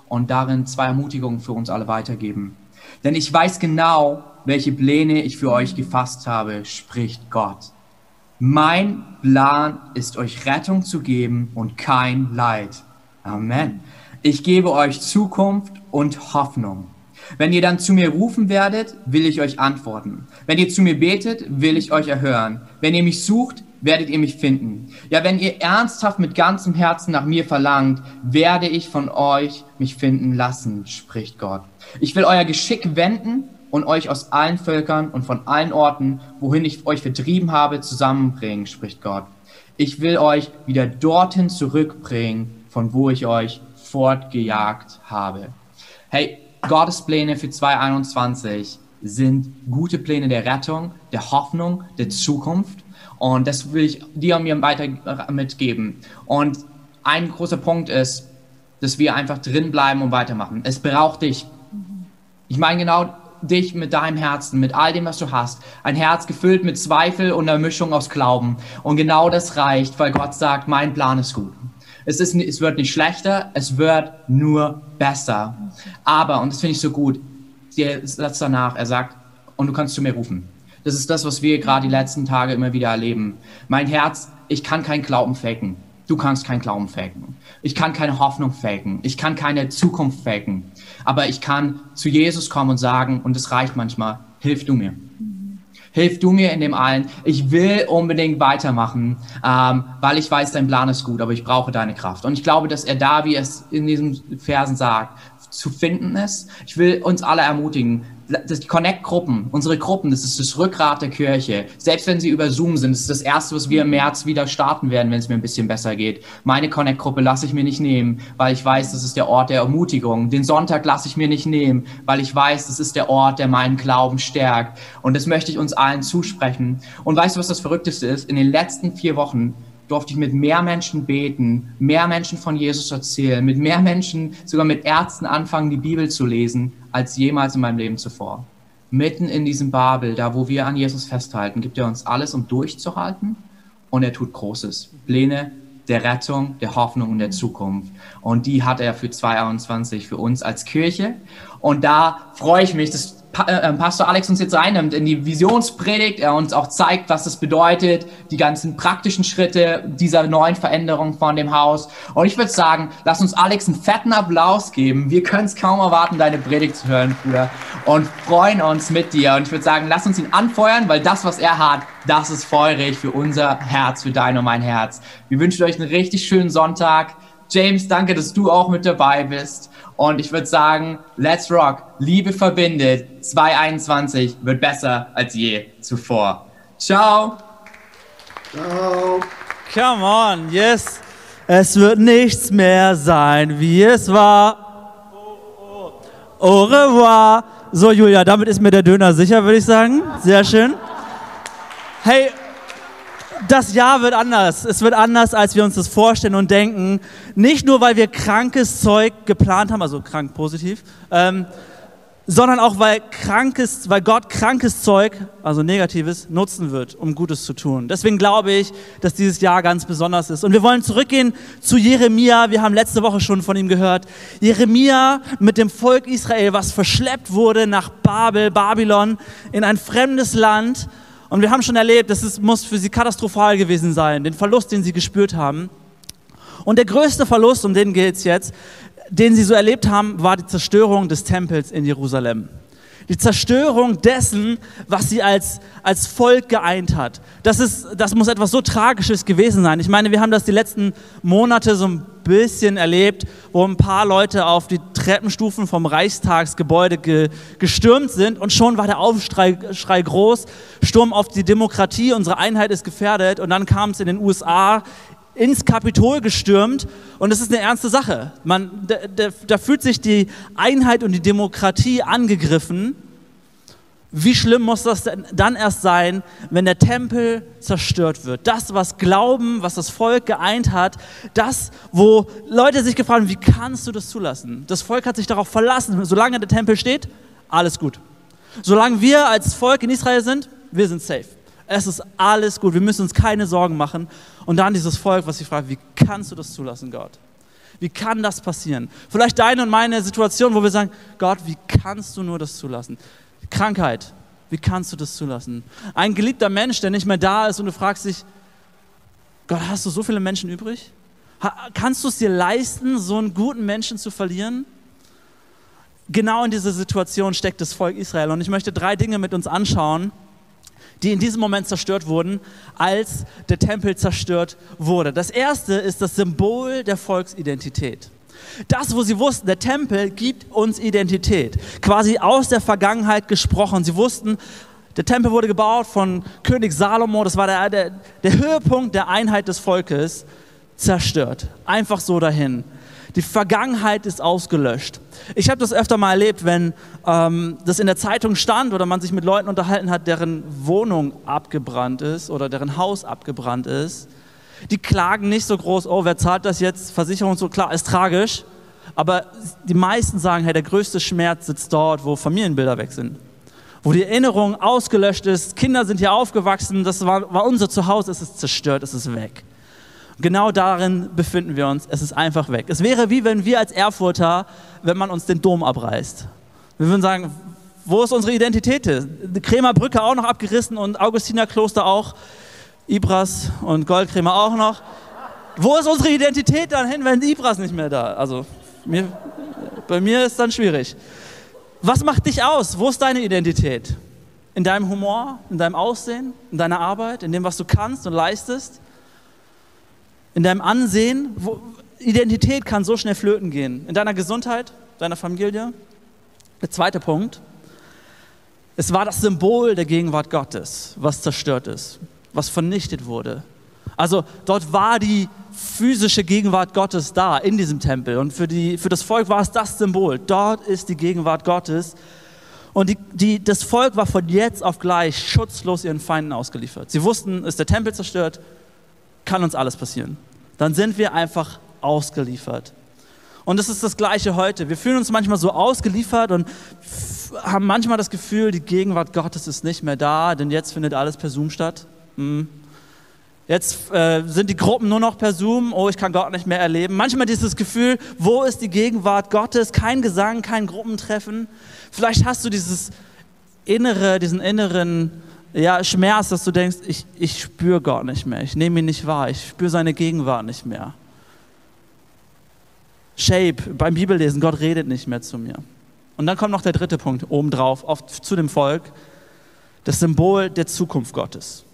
und darin zwei Ermutigungen für uns alle weitergeben. Denn ich weiß genau, welche Pläne ich für euch gefasst habe, spricht Gott mein Plan ist euch Rettung zu geben und kein Leid. Amen. Ich gebe euch Zukunft und Hoffnung. Wenn ihr dann zu mir rufen werdet, will ich euch antworten. Wenn ihr zu mir betet, will ich euch erhören. Wenn ihr mich sucht, werdet ihr mich finden. Ja, wenn ihr ernsthaft mit ganzem Herzen nach mir verlangt, werde ich von euch mich finden lassen, spricht Gott. Ich will euer Geschick wenden und euch aus allen Völkern und von allen Orten, wohin ich euch vertrieben habe, zusammenbringen, spricht Gott. Ich will euch wieder dorthin zurückbringen, von wo ich euch fortgejagt habe. Hey, Gottes Pläne für 2021 sind gute Pläne der Rettung, der Hoffnung, der Zukunft. Und das will ich dir und mir weiter mitgeben. Und ein großer Punkt ist, dass wir einfach drin bleiben und weitermachen. Es braucht dich. Ich meine genau dich mit deinem Herzen, mit all dem, was du hast. Ein Herz gefüllt mit Zweifel und einer Mischung aus Glauben. Und genau das reicht, weil Gott sagt, mein Plan ist gut. Es, ist, es wird nicht schlechter, es wird nur besser. Aber, und das finde ich so gut, der Satz danach, er sagt, und du kannst zu mir rufen. Das ist das, was wir gerade die letzten Tage immer wieder erleben. Mein Herz, ich kann keinen Glauben faken. Du kannst keinen Glauben faken. Ich kann keine Hoffnung faken. Ich kann keine Zukunft faken. Aber ich kann zu Jesus kommen und sagen, und es reicht manchmal, hilf du mir. Hilf du mir in dem allen. Ich will unbedingt weitermachen, ähm, weil ich weiß, dein Plan ist gut, aber ich brauche deine Kraft. Und ich glaube, dass er da, wie es in diesen Versen sagt, zu finden ist. Ich will uns alle ermutigen, das Connect-Gruppen, unsere Gruppen, das ist das Rückgrat der Kirche. Selbst wenn sie über Zoom sind, das ist das Erste, was wir im März wieder starten werden, wenn es mir ein bisschen besser geht. Meine Connect-Gruppe lasse ich mir nicht nehmen, weil ich weiß, das ist der Ort der Ermutigung. Den Sonntag lasse ich mir nicht nehmen, weil ich weiß, das ist der Ort, der meinen Glauben stärkt. Und das möchte ich uns allen zusprechen. Und weißt du, was das Verrückteste ist? In den letzten vier Wochen durfte ich mit mehr Menschen beten, mehr Menschen von Jesus erzählen, mit mehr Menschen, sogar mit Ärzten anfangen, die Bibel zu lesen, als jemals in meinem Leben zuvor. Mitten in diesem Babel, da wo wir an Jesus festhalten, gibt er uns alles, um durchzuhalten und er tut Großes. Pläne der Rettung, der Hoffnung und der Zukunft. Und die hat er für 2021 für uns als Kirche. Und da freue ich mich, dass Pastor Alex uns jetzt reinnimmt in die Visionspredigt, er uns auch zeigt, was es bedeutet, die ganzen praktischen Schritte dieser neuen Veränderung von dem Haus. Und ich würde sagen, lass uns Alex einen fetten Applaus geben. Wir können es kaum erwarten, deine Predigt zu hören, Bruder. Und freuen uns mit dir. Und ich würde sagen, lass uns ihn anfeuern, weil das, was er hat, das ist feurig für unser Herz, für dein und mein Herz. Wir wünschen euch einen richtig schönen Sonntag. James, danke, dass du auch mit dabei bist. Und ich würde sagen, let's rock. Liebe verbindet. 2021 wird besser als je zuvor. Ciao. Ciao. Come on, yes. Es wird nichts mehr sein, wie es war. Au revoir. So, Julia, damit ist mir der Döner sicher, würde ich sagen. Sehr schön. Hey, das Jahr wird anders. Es wird anders, als wir uns das vorstellen und denken. Nicht nur, weil wir krankes Zeug geplant haben, also krank positiv, ähm, sondern auch, weil, krankes, weil Gott krankes Zeug, also negatives, nutzen wird, um Gutes zu tun. Deswegen glaube ich, dass dieses Jahr ganz besonders ist. Und wir wollen zurückgehen zu Jeremia. Wir haben letzte Woche schon von ihm gehört. Jeremia mit dem Volk Israel, was verschleppt wurde nach Babel, Babylon, in ein fremdes Land und wir haben schon erlebt, das ist, muss für sie katastrophal gewesen sein, den Verlust, den sie gespürt haben. Und der größte Verlust, um den geht es jetzt, den sie so erlebt haben, war die Zerstörung des Tempels in Jerusalem. Die Zerstörung dessen, was sie als, als Volk geeint hat. Das, ist, das muss etwas so Tragisches gewesen sein. Ich meine, wir haben das die letzten Monate so ein bisschen erlebt, wo ein paar Leute auf die Treppenstufen vom Reichstagsgebäude ge, gestürmt sind und schon war der Aufschrei Schrei groß. Sturm auf die Demokratie, unsere Einheit ist gefährdet. Und dann kam es in den USA ins Kapitol gestürmt und es ist eine ernste Sache. Man, da, da, da fühlt sich die Einheit und die Demokratie angegriffen. Wie schlimm muss das denn dann erst sein, wenn der Tempel zerstört wird? Das, was Glauben, was das Volk geeint hat, das, wo Leute sich gefragt haben, wie kannst du das zulassen? Das Volk hat sich darauf verlassen, solange der Tempel steht, alles gut. Solange wir als Volk in Israel sind, wir sind safe. Es ist alles gut, wir müssen uns keine Sorgen machen. Und dann dieses Volk, was sich fragt, wie kannst du das zulassen, Gott? Wie kann das passieren? Vielleicht deine und meine Situation, wo wir sagen, Gott, wie kannst du nur das zulassen? Krankheit, wie kannst du das zulassen? Ein geliebter Mensch, der nicht mehr da ist und du fragst dich, Gott, hast du so viele Menschen übrig? Kannst du es dir leisten, so einen guten Menschen zu verlieren? Genau in dieser Situation steckt das Volk Israel. Und ich möchte drei Dinge mit uns anschauen, die in diesem Moment zerstört wurden, als der Tempel zerstört wurde. Das erste ist das Symbol der Volksidentität. Das, wo sie wussten, der Tempel gibt uns Identität. Quasi aus der Vergangenheit gesprochen. Sie wussten, der Tempel wurde gebaut von König Salomo. Das war der, der, der Höhepunkt der Einheit des Volkes. Zerstört. Einfach so dahin. Die Vergangenheit ist ausgelöscht. Ich habe das öfter mal erlebt, wenn ähm, das in der Zeitung stand oder man sich mit Leuten unterhalten hat, deren Wohnung abgebrannt ist oder deren Haus abgebrannt ist. Die klagen nicht so groß, oh, wer zahlt das jetzt? Versicherung so, klar, ist tragisch. Aber die meisten sagen, hey, der größte Schmerz sitzt dort, wo Familienbilder weg sind. Wo die Erinnerung ausgelöscht ist, Kinder sind hier aufgewachsen, das war, war unser Zuhause, es ist zerstört, es ist weg. Genau darin befinden wir uns. Es ist einfach weg. Es wäre wie wenn wir als Erfurter, wenn man uns den Dom abreißt. Wir würden sagen, wo ist unsere Identität? Die Kremer Brücke auch noch abgerissen und Augustiner Kloster auch. Ibras und Goldkremer auch noch. Wo ist unsere Identität dann hin, wenn Ibras nicht mehr da? Also mir, bei mir ist dann schwierig. Was macht dich aus? Wo ist deine Identität? In deinem Humor, in deinem Aussehen, in deiner Arbeit, in dem, was du kannst und leistest, in deinem Ansehen. Wo, Identität kann so schnell flöten gehen. In deiner Gesundheit, deiner Familie. Der zweite Punkt. Es war das Symbol der Gegenwart Gottes, was zerstört ist, was vernichtet wurde. Also dort war die physische Gegenwart Gottes da in diesem Tempel. Und für, die, für das Volk war es das Symbol. Dort ist die Gegenwart Gottes. Und die, die, das Volk war von jetzt auf gleich schutzlos ihren Feinden ausgeliefert. Sie wussten, ist der Tempel zerstört, kann uns alles passieren. Dann sind wir einfach ausgeliefert. Und das ist das Gleiche heute. Wir fühlen uns manchmal so ausgeliefert und haben manchmal das Gefühl, die Gegenwart Gottes ist nicht mehr da, denn jetzt findet alles per Zoom statt. Hm. Jetzt äh, sind die Gruppen nur noch per Zoom. Oh, ich kann Gott nicht mehr erleben. Manchmal dieses Gefühl, wo ist die Gegenwart Gottes? Kein Gesang, kein Gruppentreffen. Vielleicht hast du dieses innere, diesen inneren ja, Schmerz, dass du denkst, ich, ich spüre Gott nicht mehr. Ich nehme ihn nicht wahr. Ich spüre seine Gegenwart nicht mehr. Shape, beim Bibellesen, Gott redet nicht mehr zu mir. Und dann kommt noch der dritte Punkt obendrauf, auf, zu dem Volk, das Symbol der Zukunft Gottes.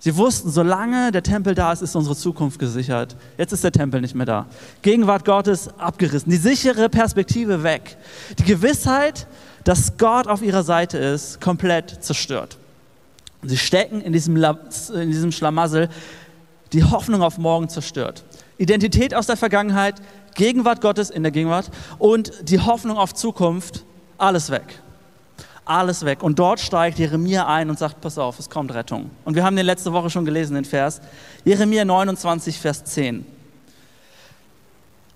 Sie wussten, solange der Tempel da ist, ist unsere Zukunft gesichert. Jetzt ist der Tempel nicht mehr da. Gegenwart Gottes abgerissen. Die sichere Perspektive weg. Die Gewissheit, dass Gott auf ihrer Seite ist, komplett zerstört. Sie stecken in diesem, in diesem Schlamassel, die Hoffnung auf morgen zerstört. Identität aus der Vergangenheit, Gegenwart Gottes in der Gegenwart und die Hoffnung auf Zukunft, alles weg alles weg. Und dort steigt Jeremia ein und sagt, pass auf, es kommt Rettung. Und wir haben den letzte Woche schon gelesen, den Vers. Jeremia 29, Vers 10.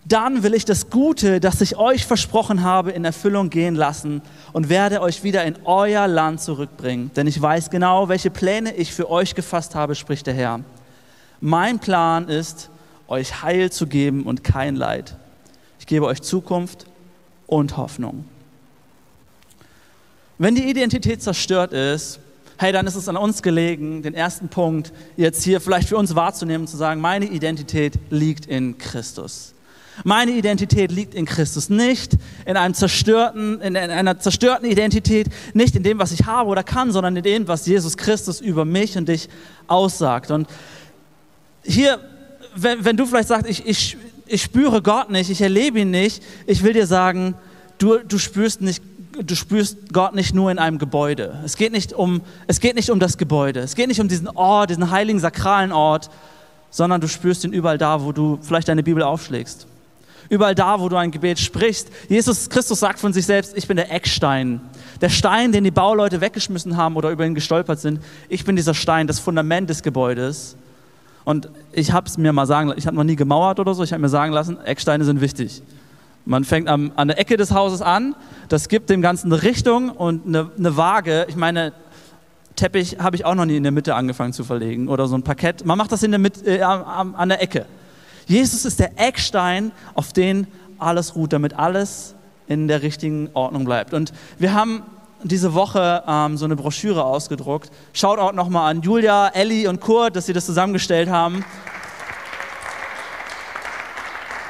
Dann will ich das Gute, das ich euch versprochen habe, in Erfüllung gehen lassen und werde euch wieder in euer Land zurückbringen. Denn ich weiß genau, welche Pläne ich für euch gefasst habe, spricht der Herr. Mein Plan ist, euch Heil zu geben und kein Leid. Ich gebe euch Zukunft und Hoffnung. Wenn die Identität zerstört ist, hey, dann ist es an uns gelegen, den ersten Punkt jetzt hier vielleicht für uns wahrzunehmen und zu sagen, meine Identität liegt in Christus. Meine Identität liegt in Christus, nicht in, einem zerstörten, in einer zerstörten Identität, nicht in dem, was ich habe oder kann, sondern in dem, was Jesus Christus über mich und dich aussagt. Und hier, wenn, wenn du vielleicht sagst, ich, ich, ich spüre Gott nicht, ich erlebe ihn nicht, ich will dir sagen, du, du spürst nicht du spürst Gott nicht nur in einem Gebäude. Es geht nicht um, es geht nicht um das Gebäude. Es geht nicht um diesen Ort, diesen heiligen, sakralen Ort, sondern du spürst ihn überall da, wo du vielleicht deine Bibel aufschlägst. Überall da, wo du ein Gebet sprichst. Jesus Christus sagt von sich selbst, ich bin der Eckstein. Der Stein, den die Bauleute weggeschmissen haben oder über ihn gestolpert sind. Ich bin dieser Stein, das Fundament des Gebäudes. Und ich habe es mir mal sagen lassen, ich habe noch nie gemauert oder so, ich habe mir sagen lassen, Ecksteine sind wichtig. Man fängt am, an der Ecke des Hauses an, das gibt dem Ganzen eine Richtung und eine, eine Waage. Ich meine, Teppich habe ich auch noch nie in der Mitte angefangen zu verlegen oder so ein Parkett. Man macht das in der Mitte, äh, an, an der Ecke. Jesus ist der Eckstein, auf den alles ruht, damit alles in der richtigen Ordnung bleibt. Und wir haben diese Woche ähm, so eine Broschüre ausgedruckt. Schaut auch nochmal an Julia, Ellie und Kurt, dass sie das zusammengestellt haben.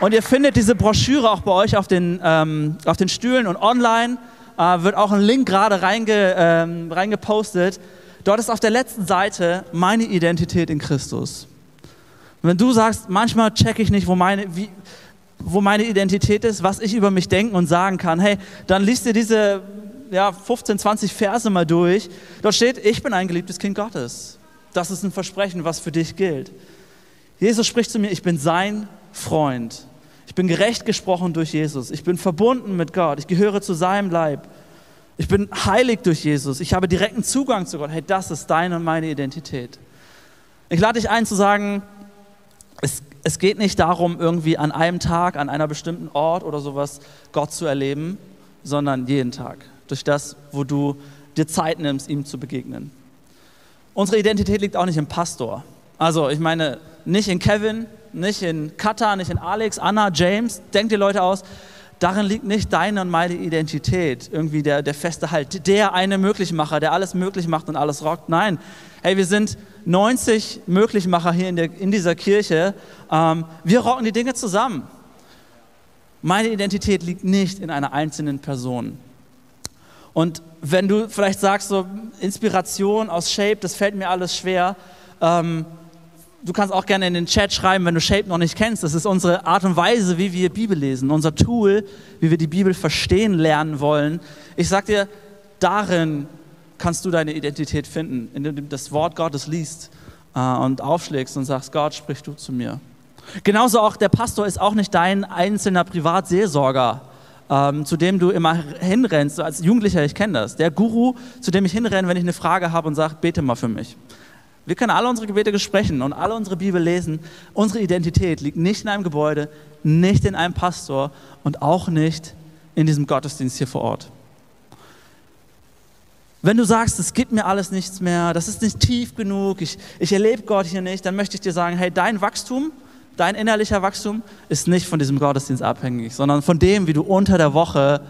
Und ihr findet diese Broschüre auch bei euch auf den, ähm, auf den Stühlen und online äh, wird auch ein Link gerade reinge, ähm, reingepostet. Dort ist auf der letzten Seite meine Identität in Christus. Wenn du sagst, manchmal checke ich nicht, wo meine, wie, wo meine Identität ist, was ich über mich denken und sagen kann, hey, dann liest dir diese ja, 15, 20 Verse mal durch. Dort steht, ich bin ein geliebtes Kind Gottes. Das ist ein Versprechen, was für dich gilt. Jesus spricht zu mir, ich bin sein Freund. Ich bin gerecht gesprochen durch Jesus. Ich bin verbunden mit Gott. Ich gehöre zu seinem Leib. Ich bin heilig durch Jesus. Ich habe direkten Zugang zu Gott. Hey, das ist deine und meine Identität. Ich lade dich ein zu sagen, es, es geht nicht darum, irgendwie an einem Tag, an einer bestimmten Ort oder sowas Gott zu erleben, sondern jeden Tag. Durch das, wo du dir Zeit nimmst, ihm zu begegnen. Unsere Identität liegt auch nicht im Pastor. Also, ich meine, nicht in Kevin, nicht in Kata, nicht in Alex, Anna, James. Denk dir Leute aus. Darin liegt nicht deine und meine Identität, irgendwie der, der feste Halt, der eine Möglichmacher, der alles möglich macht und alles rockt. Nein, hey, wir sind 90 Möglichmacher hier in, der, in dieser Kirche. Ähm, wir rocken die Dinge zusammen. Meine Identität liegt nicht in einer einzelnen Person. Und wenn du vielleicht sagst, so Inspiration aus Shape, das fällt mir alles schwer, ähm, du kannst auch gerne in den Chat schreiben, wenn du Shape noch nicht kennst. Das ist unsere Art und Weise, wie wir Bibel lesen, unser Tool, wie wir die Bibel verstehen lernen wollen. Ich sag dir, darin kannst du deine Identität finden, indem du das Wort Gottes liest äh, und aufschlägst und sagst, Gott, sprich du zu mir. Genauso auch der Pastor ist auch nicht dein einzelner Privatseelsorger, ähm, zu dem du immer hinrennst. Als Jugendlicher, ich kenne das. Der Guru, zu dem ich hinrenne, wenn ich eine Frage habe und sage, bete mal für mich. Wir können alle unsere Gebete sprechen und alle unsere Bibel lesen. Unsere Identität liegt nicht in einem Gebäude, nicht in einem Pastor und auch nicht in diesem Gottesdienst hier vor Ort. Wenn du sagst, es gibt mir alles nichts mehr, das ist nicht tief genug, ich, ich erlebe Gott hier nicht, dann möchte ich dir sagen, hey, dein Wachstum, dein innerlicher Wachstum ist nicht von diesem Gottesdienst abhängig, sondern von dem, wie du unter der Woche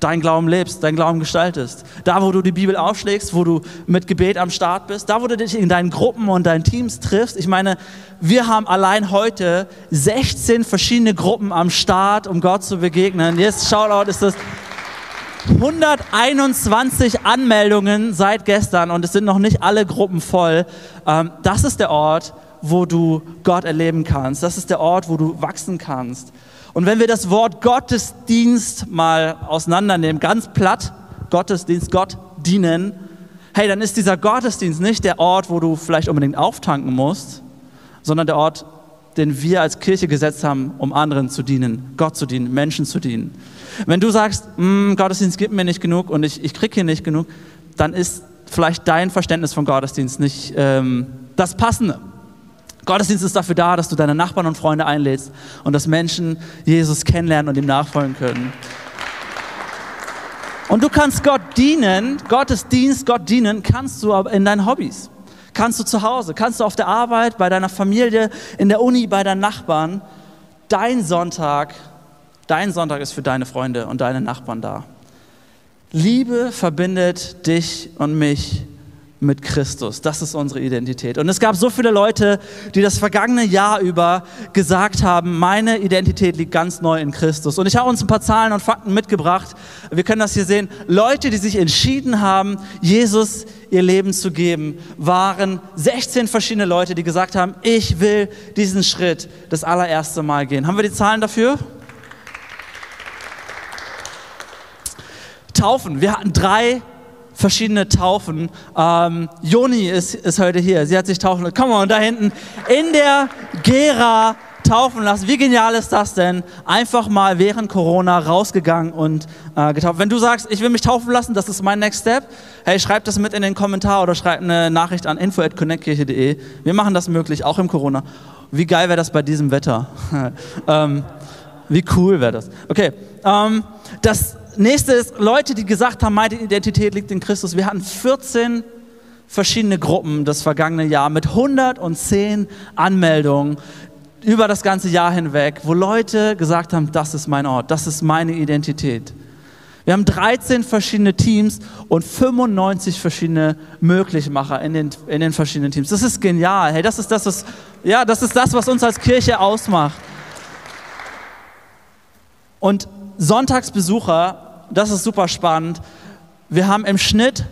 dein Glauben lebst, dein Glauben gestaltest. Da, wo du die Bibel aufschlägst, wo du mit Gebet am Start bist, da, wo du dich in deinen Gruppen und deinen Teams triffst. Ich meine, wir haben allein heute 16 verschiedene Gruppen am Start, um Gott zu begegnen. Jetzt, Shoutout ist das 121 Anmeldungen seit gestern und es sind noch nicht alle Gruppen voll. Ähm, das ist der Ort, wo du Gott erleben kannst. Das ist der Ort, wo du wachsen kannst. Und wenn wir das Wort Gottesdienst mal auseinandernehmen, ganz platt, Gottesdienst, Gott dienen, hey, dann ist dieser Gottesdienst nicht der Ort, wo du vielleicht unbedingt auftanken musst, sondern der Ort, den wir als Kirche gesetzt haben, um anderen zu dienen, Gott zu dienen, Menschen zu dienen. Wenn du sagst, mm, Gottesdienst gibt mir nicht genug und ich, ich kriege hier nicht genug, dann ist vielleicht dein Verständnis von Gottesdienst nicht ähm, das Passende. Gottesdienst ist dafür da, dass du deine Nachbarn und Freunde einlädst und dass Menschen Jesus kennenlernen und ihm nachfolgen können. Und du kannst Gott dienen, Gottesdienst, Gott dienen, kannst du in deinen Hobbys. Kannst du zu Hause, kannst du auf der Arbeit, bei deiner Familie, in der Uni, bei deinen Nachbarn. Dein Sonntag, dein Sonntag ist für deine Freunde und deine Nachbarn da. Liebe verbindet dich und mich mit Christus. Das ist unsere Identität. Und es gab so viele Leute, die das vergangene Jahr über gesagt haben, meine Identität liegt ganz neu in Christus. Und ich habe uns ein paar Zahlen und Fakten mitgebracht. Wir können das hier sehen. Leute, die sich entschieden haben, Jesus ihr Leben zu geben, waren 16 verschiedene Leute, die gesagt haben, ich will diesen Schritt das allererste Mal gehen. Haben wir die Zahlen dafür? Taufen. Wir hatten drei verschiedene Taufen. Ähm, Joni ist, ist heute hier. Sie hat sich taufen lassen. Komm mal, und da hinten in der Gera taufen lassen. Wie genial ist das denn? Einfach mal während Corona rausgegangen und äh, getauft. Wenn du sagst, ich will mich taufen lassen, das ist mein Next Step, hey, schreib das mit in den Kommentar oder schreib eine Nachricht an info.connectkirche.de. Wir machen das möglich, auch im Corona. Wie geil wäre das bei diesem Wetter? [laughs] ähm, wie cool wäre das? Okay, ähm, das nächste ist Leute, die gesagt haben, meine Identität liegt in Christus. Wir hatten 14 verschiedene Gruppen das vergangene Jahr mit 110 Anmeldungen über das ganze Jahr hinweg, wo Leute gesagt haben, das ist mein Ort, das ist meine Identität. Wir haben 13 verschiedene Teams und 95 verschiedene Möglichmacher in den, in den verschiedenen Teams. Das ist genial. Hey, das ist das, was, ja, das ist das, was uns als Kirche ausmacht. Und Sonntagsbesucher, das ist super spannend. Wir haben im Schnitt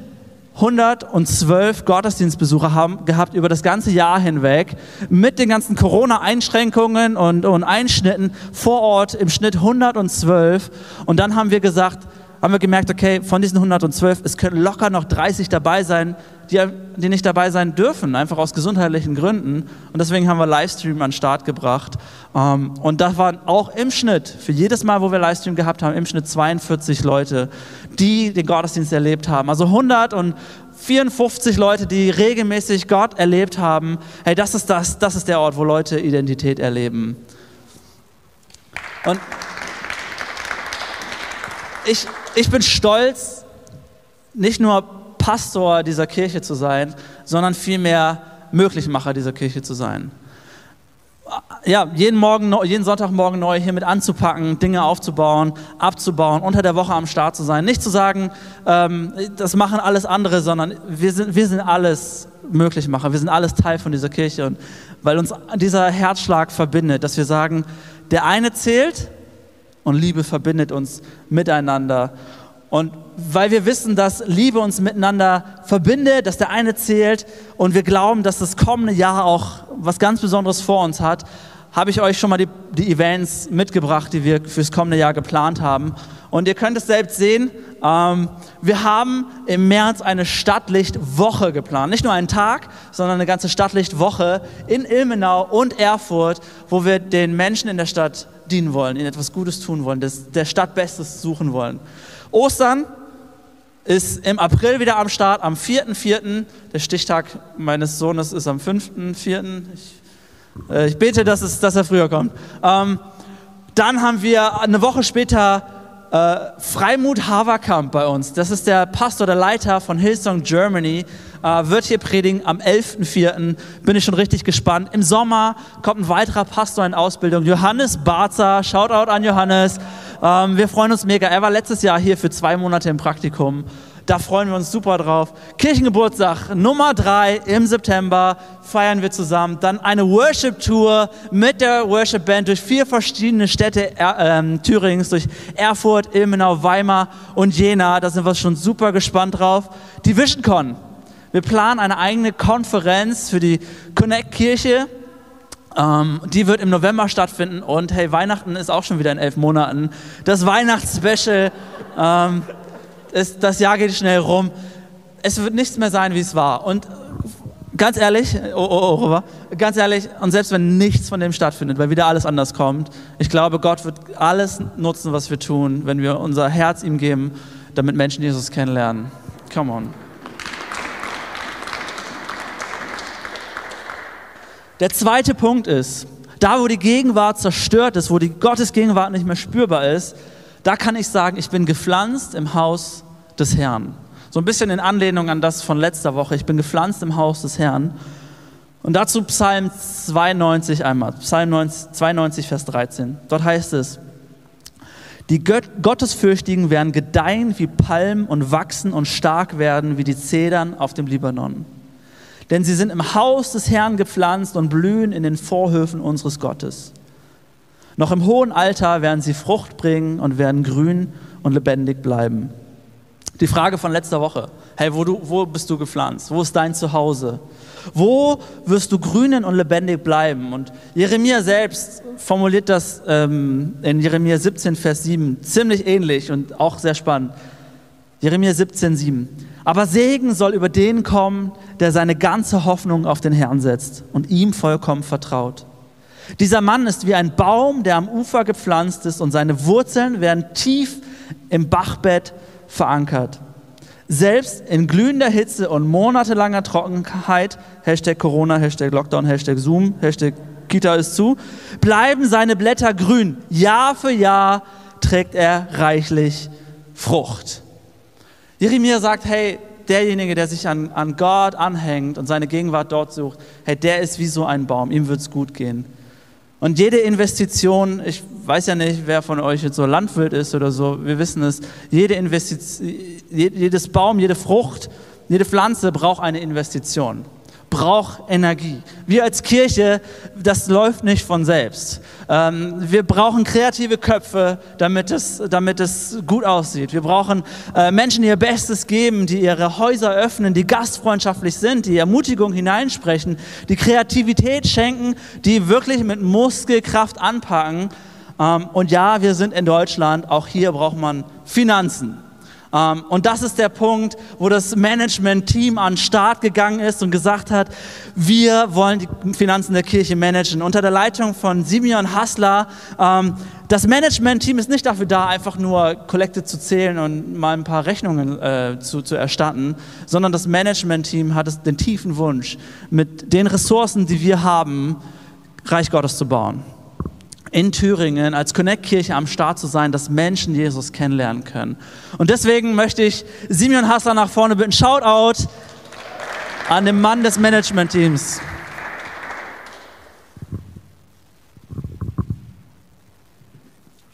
112 Gottesdienstbesucher haben, gehabt über das ganze Jahr hinweg mit den ganzen Corona-Einschränkungen und, und Einschnitten vor Ort im Schnitt 112. Und dann haben wir gesagt, haben wir gemerkt, okay, von diesen 112, es können locker noch 30 dabei sein, die, die nicht dabei sein dürfen, einfach aus gesundheitlichen Gründen. Und deswegen haben wir Livestream an den Start gebracht. Ähm, und da waren auch im Schnitt, für jedes Mal, wo wir Livestream gehabt haben, im Schnitt 42 Leute, die den Gottesdienst erlebt haben. Also 154 Leute, die regelmäßig Gott erlebt haben. Hey, das ist das, das ist der Ort, wo Leute Identität erleben. Und ich, ich bin stolz, nicht nur Pastor dieser Kirche zu sein, sondern vielmehr Möglichmacher dieser Kirche zu sein. Ja, jeden, Morgen, jeden Sonntagmorgen neu hier mit anzupacken, Dinge aufzubauen, abzubauen, unter der Woche am Start zu sein. Nicht zu sagen, ähm, das machen alles andere, sondern wir sind, wir sind alles Möglichmacher, wir sind alles Teil von dieser Kirche. Und weil uns dieser Herzschlag verbindet, dass wir sagen, der eine zählt und Liebe verbindet uns miteinander. Und weil wir wissen, dass Liebe uns miteinander verbindet, dass der eine zählt und wir glauben, dass das kommende Jahr auch was ganz Besonderes vor uns hat, habe ich euch schon mal die, die Events mitgebracht, die wir fürs kommende Jahr geplant haben. Und ihr könnt es selbst sehen, ähm, wir haben im März eine Stadtlichtwoche geplant. Nicht nur einen Tag, sondern eine ganze Stadtlichtwoche in Ilmenau und Erfurt, wo wir den Menschen in der Stadt dienen wollen, ihnen etwas Gutes tun wollen, das, der Stadt Bestes suchen wollen. Ostern ist im April wieder am Start, am 4.4. Der Stichtag meines Sohnes ist am 5.4. Ich, äh, ich bete, dass, es, dass er früher kommt. Ähm, dann haben wir eine Woche später äh, Freimut Haverkamp bei uns. Das ist der Pastor, der Leiter von Hillsong Germany. Äh, wird hier predigen am 11.04. Bin ich schon richtig gespannt. Im Sommer kommt ein weiterer Pastor in Ausbildung, Johannes Barzer. Shoutout an Johannes. Ähm, wir freuen uns mega. Er war letztes Jahr hier für zwei Monate im Praktikum. Da freuen wir uns super drauf. Kirchengeburtstag Nummer drei im September feiern wir zusammen. Dann eine Worship-Tour mit der Worship-Band durch vier verschiedene Städte äh, Thürings, durch Erfurt, Ilmenau, Weimar und Jena. Da sind wir schon super gespannt drauf. Die VisionCon. Wir planen eine eigene Konferenz für die Connect-Kirche. Ähm, die wird im November stattfinden und hey, Weihnachten ist auch schon wieder in elf Monaten. Das Weihnachtsspecial. Ähm, ist, das Jahr geht schnell rum. Es wird nichts mehr sein, wie es war. Und ganz ehrlich, oh, oh, oh, ganz ehrlich, und selbst wenn nichts von dem stattfindet, weil wieder alles anders kommt, ich glaube, Gott wird alles nutzen, was wir tun, wenn wir unser Herz ihm geben, damit Menschen Jesus kennenlernen. Come on. Der zweite Punkt ist, da wo die Gegenwart zerstört ist, wo die Gottes Gegenwart nicht mehr spürbar ist, da kann ich sagen, ich bin gepflanzt im Haus des Herrn. So ein bisschen in Anlehnung an das von letzter Woche. Ich bin gepflanzt im Haus des Herrn. Und dazu Psalm 92 einmal. Psalm 92, Vers 13. Dort heißt es, die Gottesfürchtigen werden gedeihen wie Palmen und wachsen und stark werden wie die Zedern auf dem Libanon. Denn sie sind im Haus des Herrn gepflanzt und blühen in den Vorhöfen unseres Gottes. Noch im hohen Alter werden sie Frucht bringen und werden grün und lebendig bleiben. Die Frage von letzter Woche. Hey, wo, du, wo bist du gepflanzt? Wo ist dein Zuhause? Wo wirst du grünen und lebendig bleiben? Und Jeremia selbst formuliert das ähm, in Jeremia 17, Vers 7 ziemlich ähnlich und auch sehr spannend. Jeremia 17, 7. Aber Segen soll über den kommen, der seine ganze Hoffnung auf den Herrn setzt und ihm vollkommen vertraut. Dieser Mann ist wie ein Baum, der am Ufer gepflanzt ist und seine Wurzeln werden tief im Bachbett verankert. Selbst in glühender Hitze und monatelanger Trockenheit, Hashtag Corona, Hashtag Lockdown, Hashtag Zoom, Hashtag Kita ist zu, bleiben seine Blätter grün. Jahr für Jahr trägt er reichlich Frucht. Jeremia sagt, hey, derjenige, der sich an, an Gott anhängt und seine Gegenwart dort sucht, hey, der ist wie so ein Baum, ihm wird es gut gehen. Und jede Investition, ich weiß ja nicht, wer von euch jetzt so Landwirt ist oder so, wir wissen es, jede Investition, jedes Baum, jede Frucht, jede Pflanze braucht eine Investition braucht Energie. Wir als Kirche, das läuft nicht von selbst. Ähm, wir brauchen kreative Köpfe, damit es, damit es gut aussieht. Wir brauchen äh, Menschen, die ihr Bestes geben, die ihre Häuser öffnen, die gastfreundschaftlich sind, die Ermutigung hineinsprechen, die Kreativität schenken, die wirklich mit Muskelkraft anpacken. Ähm, und ja, wir sind in Deutschland, auch hier braucht man Finanzen. Ähm, und das ist der Punkt, wo das Management-Team an den Start gegangen ist und gesagt hat, wir wollen die Finanzen der Kirche managen. Unter der Leitung von Simeon Hassler. Ähm, das Management-Team ist nicht dafür da, einfach nur Kollekte zu zählen und mal ein paar Rechnungen äh, zu, zu erstatten, sondern das Management-Team hat den tiefen Wunsch, mit den Ressourcen, die wir haben, Reich Gottes zu bauen in Thüringen als Connect-Kirche am Start zu sein, dass Menschen Jesus kennenlernen können. Und deswegen möchte ich Simeon Hassler nach vorne bitten. Shoutout an den Mann des Management-Teams.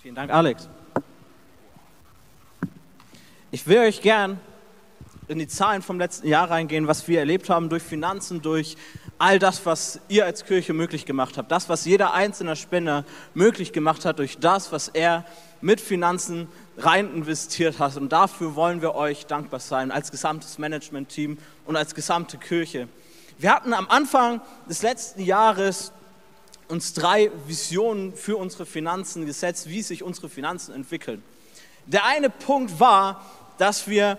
Vielen Dank, Alex. Ich will euch gern in die Zahlen vom letzten Jahr reingehen, was wir erlebt haben durch Finanzen, durch all das, was ihr als Kirche möglich gemacht habt, das, was jeder einzelne Spender möglich gemacht hat durch das, was er mit Finanzen rein investiert hat. Und dafür wollen wir euch dankbar sein als gesamtes Management-Team und als gesamte Kirche. Wir hatten am Anfang des letzten Jahres uns drei Visionen für unsere Finanzen gesetzt, wie sich unsere Finanzen entwickeln. Der eine Punkt war, dass wir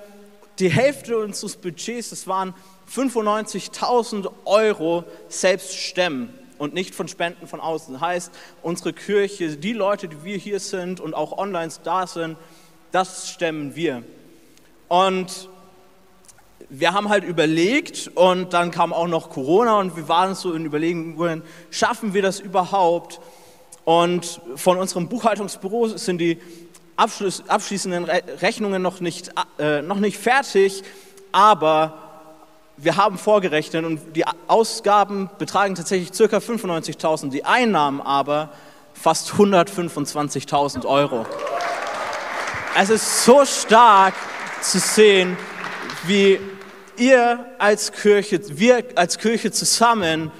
die Hälfte unseres Budgets, das waren 95.000 Euro, selbst stemmen und nicht von Spenden von außen. Heißt, unsere Kirche, die Leute, die wir hier sind und auch online da sind, das stemmen wir. Und wir haben halt überlegt und dann kam auch noch Corona und wir waren so in Überlegungen, schaffen wir das überhaupt? Und von unserem Buchhaltungsbüro sind die abschließenden Rechnungen noch nicht, äh, noch nicht fertig, aber wir haben vorgerechnet und die Ausgaben betragen tatsächlich ca. 95.000, die Einnahmen aber fast 125.000 Euro. Es ist so stark zu sehen, wie ihr als Kirche, wir als Kirche zusammen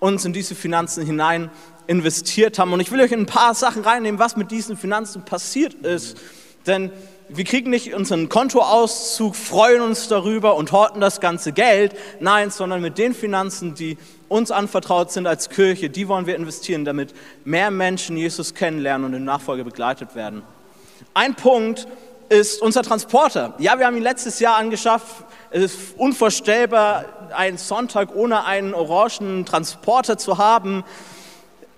uns in diese Finanzen hinein investiert haben. Und ich will euch in ein paar Sachen reinnehmen, was mit diesen Finanzen passiert ist. Denn wir kriegen nicht unseren Kontoauszug, freuen uns darüber und horten das ganze Geld. Nein, sondern mit den Finanzen, die uns anvertraut sind als Kirche, die wollen wir investieren, damit mehr Menschen Jesus kennenlernen und in Nachfolge begleitet werden. Ein Punkt ist unser Transporter. Ja, wir haben ihn letztes Jahr angeschafft. Es ist unvorstellbar, einen Sonntag ohne einen orangen Transporter zu haben.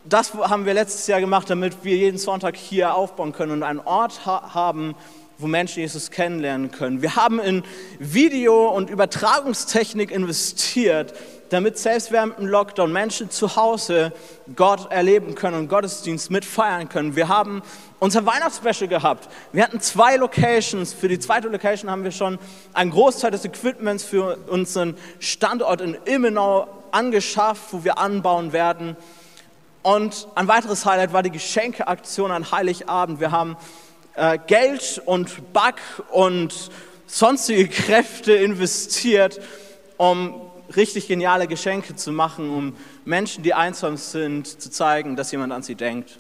Das haben wir letztes Jahr gemacht, damit wir jeden Sonntag hier aufbauen können und einen Ort ha haben, wo Menschen Jesus kennenlernen können. Wir haben in Video- und Übertragungstechnik investiert, damit selbst während dem Lockdown Menschen zu Hause Gott erleben können und Gottesdienst mitfeiern können. Wir haben unser Weihnachtsspecial gehabt. Wir hatten zwei Locations. Für die zweite Location haben wir schon einen Großteil des Equipments für unseren Standort in Immenau angeschafft, wo wir anbauen werden. Und ein weiteres Highlight war die Geschenkeaktion an Heiligabend. Wir haben äh, Geld und Back und sonstige [laughs] Kräfte investiert, um richtig geniale Geschenke zu machen, um Menschen, die einsam sind, zu zeigen, dass jemand an sie denkt.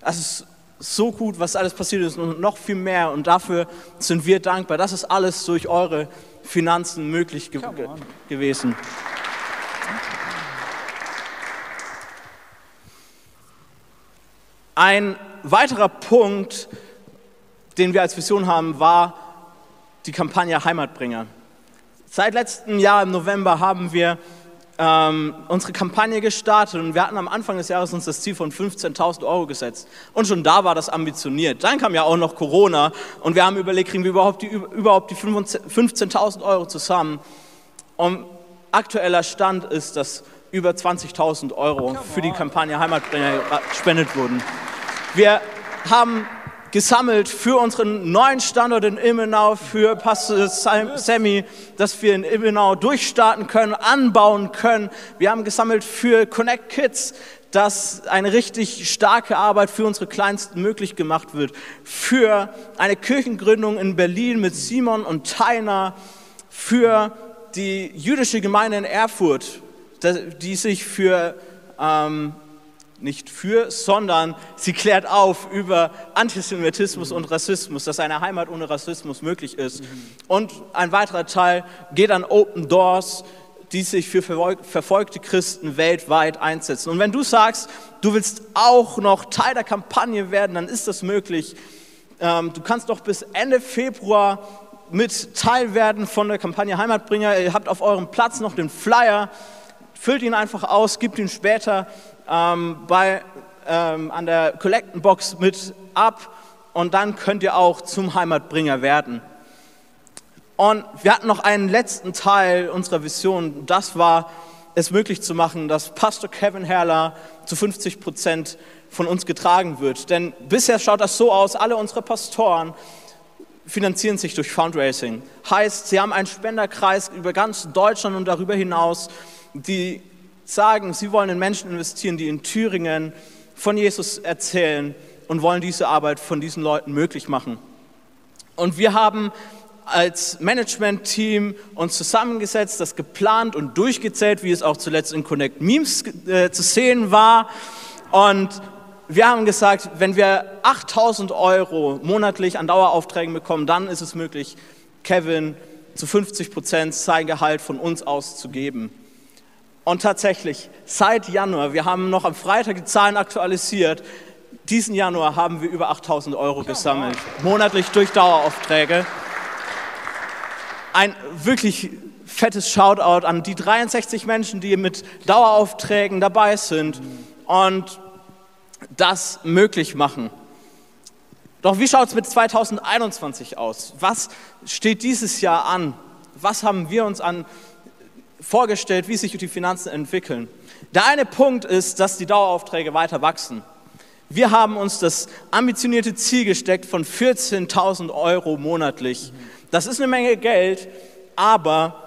Das ist so gut, was alles passiert ist und noch viel mehr. Und dafür sind wir dankbar. Das ist alles durch eure Finanzen möglich ge ge gewesen. Ein weiterer Punkt, den wir als Vision haben, war die Kampagne Heimatbringer. Seit letztem Jahr im November haben wir ähm, unsere Kampagne gestartet und wir hatten am Anfang des Jahres uns das Ziel von 15.000 Euro gesetzt. Und schon da war das ambitioniert. Dann kam ja auch noch Corona und wir haben überlegt, kriegen wir überhaupt die, überhaupt die 15.000 Euro zusammen. Und aktueller Stand ist, dass über 20.000 Euro für die Kampagne Heimatbringer gespendet wurden. Wir haben gesammelt für unseren neuen Standort in Immenau, für Pastor Sammy, dass wir in Immenau durchstarten können, anbauen können. Wir haben gesammelt für Connect Kids, dass eine richtig starke Arbeit für unsere Kleinsten möglich gemacht wird. Für eine Kirchengründung in Berlin mit Simon und Taina. Für die jüdische Gemeinde in Erfurt, die sich für ähm, nicht für, sondern sie klärt auf über Antisemitismus und Rassismus, dass eine Heimat ohne Rassismus möglich ist. Und ein weiterer Teil geht an Open Doors, die sich für verfolgte Christen weltweit einsetzen. Und wenn du sagst, du willst auch noch Teil der Kampagne werden, dann ist das möglich. Ähm, du kannst doch bis Ende Februar mit Teil werden von der Kampagne Heimatbringer. Ihr habt auf eurem Platz noch den Flyer. Füllt ihn einfach aus, gebt ihn später ähm, bei, ähm, an der Kollektenbox mit ab und dann könnt ihr auch zum Heimatbringer werden. Und wir hatten noch einen letzten Teil unserer Vision, das war es möglich zu machen, dass Pastor Kevin Herrler zu 50 Prozent von uns getragen wird. Denn bisher schaut das so aus, alle unsere Pastoren finanzieren sich durch Fundraising. Heißt, sie haben einen Spenderkreis über ganz Deutschland und darüber hinaus, die sagen, sie wollen in Menschen investieren, die in Thüringen von Jesus erzählen und wollen diese Arbeit von diesen Leuten möglich machen. Und wir haben als Management-Team uns zusammengesetzt, das geplant und durchgezählt, wie es auch zuletzt in Connect Memes äh, zu sehen war. Und wir haben gesagt, wenn wir 8000 Euro monatlich an Daueraufträgen bekommen, dann ist es möglich, Kevin zu 50 Prozent sein Gehalt von uns aus zu geben. Und tatsächlich, seit Januar, wir haben noch am Freitag die Zahlen aktualisiert, diesen Januar haben wir über 8000 Euro gesammelt, monatlich durch Daueraufträge. Ein wirklich fettes Shoutout an die 63 Menschen, die mit Daueraufträgen dabei sind und das möglich machen. Doch wie schaut es mit 2021 aus? Was steht dieses Jahr an? Was haben wir uns an vorgestellt, wie sich die Finanzen entwickeln? Der eine Punkt ist, dass die Daueraufträge weiter wachsen. Wir haben uns das ambitionierte Ziel gesteckt von 14.000 Euro monatlich. Das ist eine Menge Geld, aber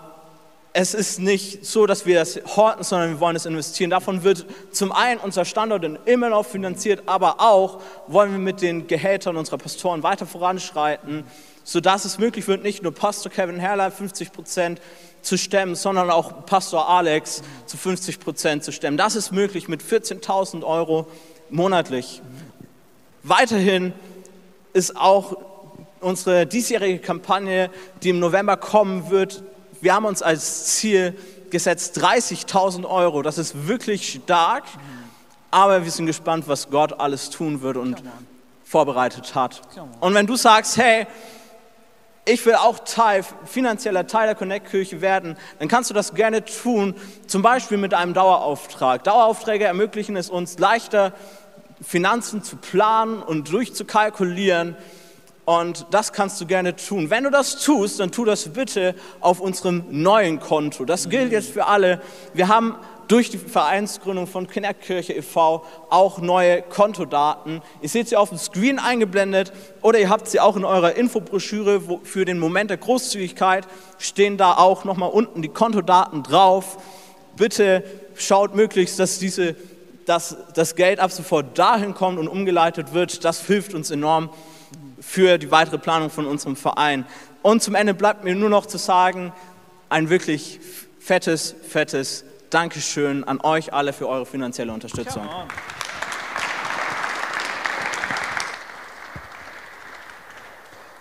es ist nicht so, dass wir das horten, sondern wir wollen es investieren. Davon wird zum einen unser Standort in Immenau finanziert, aber auch wollen wir mit den Gehältern unserer Pastoren weiter voranschreiten, sodass es möglich wird, nicht nur Pastor Kevin Herrlein 50 Prozent zu stemmen, sondern auch Pastor Alex zu 50 Prozent zu stemmen. Das ist möglich mit 14.000 Euro monatlich. Weiterhin ist auch unsere diesjährige Kampagne, die im November kommen wird, wir haben uns als Ziel gesetzt 30.000 Euro. Das ist wirklich stark, aber wir sind gespannt, was Gott alles tun wird und vorbereitet hat. Und wenn du sagst, hey, ich will auch Teil, finanzieller Teil der Connect-Kirche werden, dann kannst du das gerne tun, zum Beispiel mit einem Dauerauftrag. Daueraufträge ermöglichen es uns leichter, Finanzen zu planen und durchzukalkulieren. Und das kannst du gerne tun. Wenn du das tust, dann tu das bitte auf unserem neuen Konto. Das gilt jetzt für alle. Wir haben durch die Vereinsgründung von Kinderkirche e.V. auch neue Kontodaten. Ihr seht sie auf dem Screen eingeblendet oder ihr habt sie auch in eurer Infobroschüre für den Moment der Großzügigkeit. Stehen da auch nochmal unten die Kontodaten drauf. Bitte schaut möglichst, dass, diese, dass das Geld ab sofort dahin kommt und umgeleitet wird. Das hilft uns enorm für die weitere Planung von unserem Verein. Und zum Ende bleibt mir nur noch zu sagen, ein wirklich fettes, fettes Dankeschön an euch alle für eure finanzielle Unterstützung.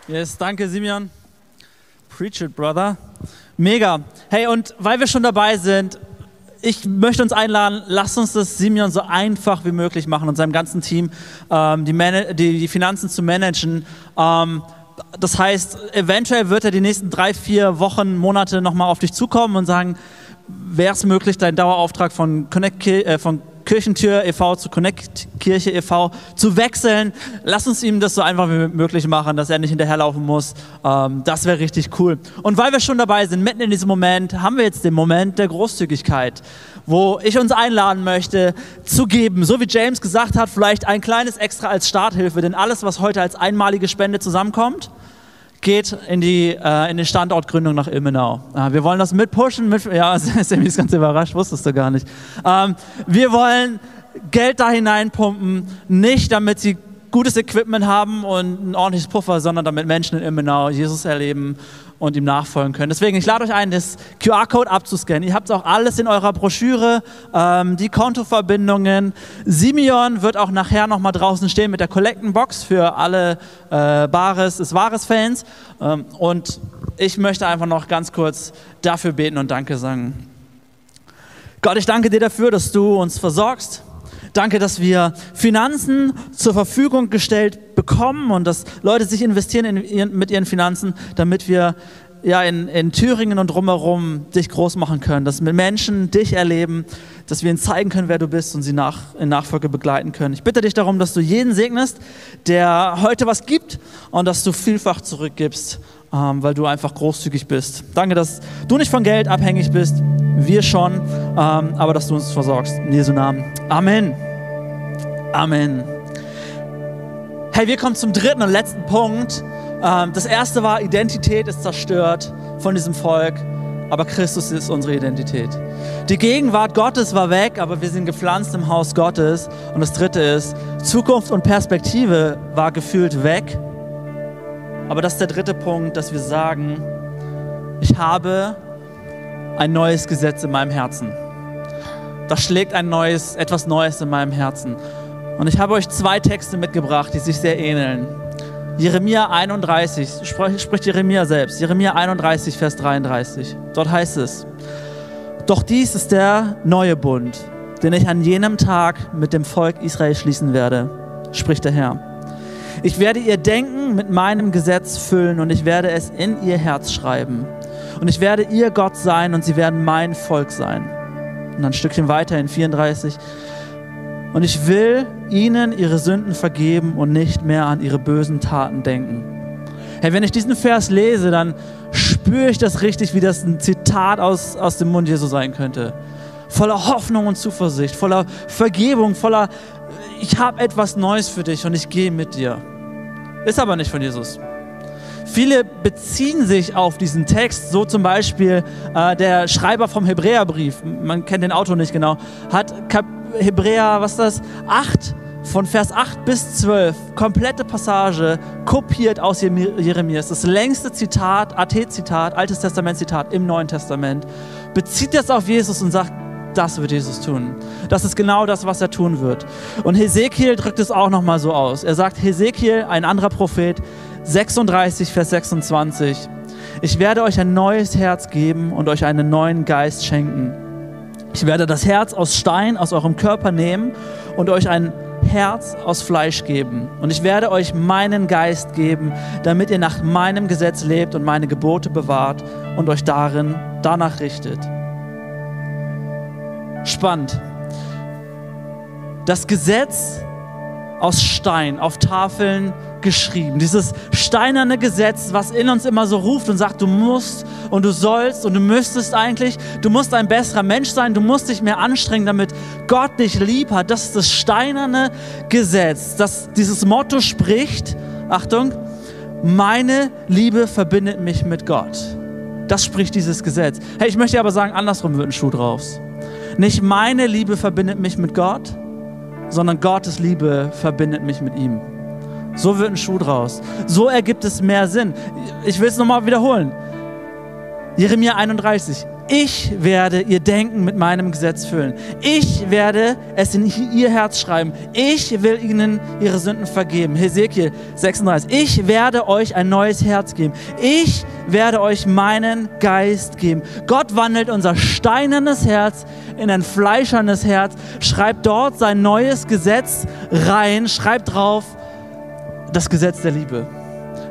Yes, danke Simeon. Preach it, brother. Mega. Hey, und weil wir schon dabei sind, ich möchte uns einladen, lasst uns das Simeon so einfach wie möglich machen und seinem ganzen Team ähm, die, die, die, Finanzen zu managen. Ähm, das heißt, eventuell wird er die nächsten drei, vier Wochen, Monate nochmal auf dich zukommen und sagen, wäre es möglich, deinen Dauerauftrag von, Connect, äh, von Kirchentür e.V. zu Connect Kirche e.V. zu wechseln. Lass uns ihm das so einfach wie möglich machen, dass er nicht hinterherlaufen muss. Ähm, das wäre richtig cool. Und weil wir schon dabei sind, mitten in diesem Moment, haben wir jetzt den Moment der Großzügigkeit, wo ich uns einladen möchte, zu geben. So wie James gesagt hat, vielleicht ein kleines Extra als Starthilfe, denn alles, was heute als einmalige Spende zusammenkommt, geht in die, äh, in die Standortgründung nach Ilmenau. Äh, wir wollen das mitpushen. Mit, ja, [laughs] Sammy ist ganz überrascht, wusstest du gar nicht. Ähm, wir wollen Geld da hineinpumpen, nicht damit sie gutes Equipment haben und ein ordentliches Puffer, sondern damit Menschen in Ilmenau Jesus erleben und ihm nachfolgen können. Deswegen, ich lade euch ein, das QR-Code abzuscannen. Ihr habt auch alles in eurer Broschüre, ähm, die Kontoverbindungen. Simeon wird auch nachher nochmal draußen stehen mit der Kollektenbox für alle äh, Bares ist Wahres-Fans. Ähm, und ich möchte einfach noch ganz kurz dafür beten und Danke sagen. Gott, ich danke dir dafür, dass du uns versorgst Danke, dass wir Finanzen zur Verfügung gestellt bekommen und dass Leute sich investieren in ihren, mit ihren Finanzen, damit wir ja, in, in Thüringen und drumherum dich groß machen können, dass Menschen dich erleben, dass wir ihnen zeigen können, wer du bist und sie nach, in Nachfolge begleiten können. Ich bitte dich darum, dass du jeden segnest, der heute was gibt und dass du vielfach zurückgibst, ähm, weil du einfach großzügig bist. Danke, dass du nicht von Geld abhängig bist, wir schon, ähm, aber dass du uns versorgst. In Jesu Namen. Amen. Amen. Hey, wir kommen zum dritten und letzten Punkt. Ähm, das erste war, Identität ist zerstört von diesem Volk, aber Christus ist unsere Identität. Die Gegenwart Gottes war weg, aber wir sind gepflanzt im Haus Gottes. Und das dritte ist, Zukunft und Perspektive war gefühlt weg, Aber das ist der dritte Punkt, dass wir sagen, ich habe ein neues Gesetz in meinem Herzen. Da schlägt ein neues, etwas Neues in meinem Herzen. Und ich habe euch zwei Texte mitgebracht, die sich sehr ähneln. Jeremia 31, spricht, Jeremia selbst. Jeremia 31, Vers 33. Dort heißt es, doch dies ist der neue Bund, den ich an jenem Tag mit dem Volk Israel schließen werde, spricht der Herr. Ich werde ihr Denken mit meinem Gesetz füllen und ich werde es in ihr Herz schreiben. Und ich werde ihr Gott sein und sie werden mein Volk sein. Und dann ein Stückchen weiter in 34. Und ich will ihnen ihre Sünden vergeben und nicht mehr an ihre bösen Taten denken. Hey, wenn ich diesen Vers lese, dann spüre ich das richtig, wie das ein Zitat aus, aus dem Mund Jesu sein könnte. Voller Hoffnung und Zuversicht, voller Vergebung, voller, ich habe etwas Neues für dich und ich gehe mit dir. Ist aber nicht von Jesus. Viele beziehen sich auf diesen Text, so zum Beispiel äh, der Schreiber vom Hebräerbrief, man kennt den Autor nicht genau, hat Kap Hebräer, was ist das, 8 von Vers 8 bis 12, komplette Passage, kopiert aus Jeremia. Das längste Zitat, AT-Zitat, Altes Testament-Zitat im Neuen Testament. Bezieht das auf Jesus und sagt, das wird Jesus tun. Das ist genau das, was er tun wird. Und Hesekiel drückt es auch nochmal so aus. Er sagt, Hesekiel, ein anderer Prophet, 36, Vers 26, ich werde euch ein neues Herz geben und euch einen neuen Geist schenken. Ich werde das Herz aus Stein aus eurem Körper nehmen und euch ein Herz aus Fleisch geben. Und ich werde euch meinen Geist geben, damit ihr nach meinem Gesetz lebt und meine Gebote bewahrt und euch darin danach richtet. Spannend. Das Gesetz aus Stein auf Tafeln geschrieben. Dieses steinerne Gesetz, was in uns immer so ruft und sagt, du musst und du sollst und du müsstest eigentlich, du musst ein besserer Mensch sein, du musst dich mehr anstrengen, damit Gott dich lieb hat. Das ist das steinerne Gesetz, das dieses Motto spricht, Achtung, meine Liebe verbindet mich mit Gott. Das spricht dieses Gesetz. Hey, ich möchte aber sagen, andersrum wird ein Schuh draus. Nicht meine Liebe verbindet mich mit Gott, sondern Gottes Liebe verbindet mich mit ihm. So wird ein Schuh draus. So ergibt es mehr Sinn. Ich will es nochmal wiederholen. Jeremia 31. Ich werde ihr Denken mit meinem Gesetz füllen. Ich werde es in ihr Herz schreiben. Ich will ihnen ihre Sünden vergeben. Hesekiel 36. Ich werde euch ein neues Herz geben. Ich werde euch meinen Geist geben. Gott wandelt unser steinernes Herz in ein fleischernes Herz, schreibt dort sein neues Gesetz rein, schreibt drauf, das Gesetz der Liebe,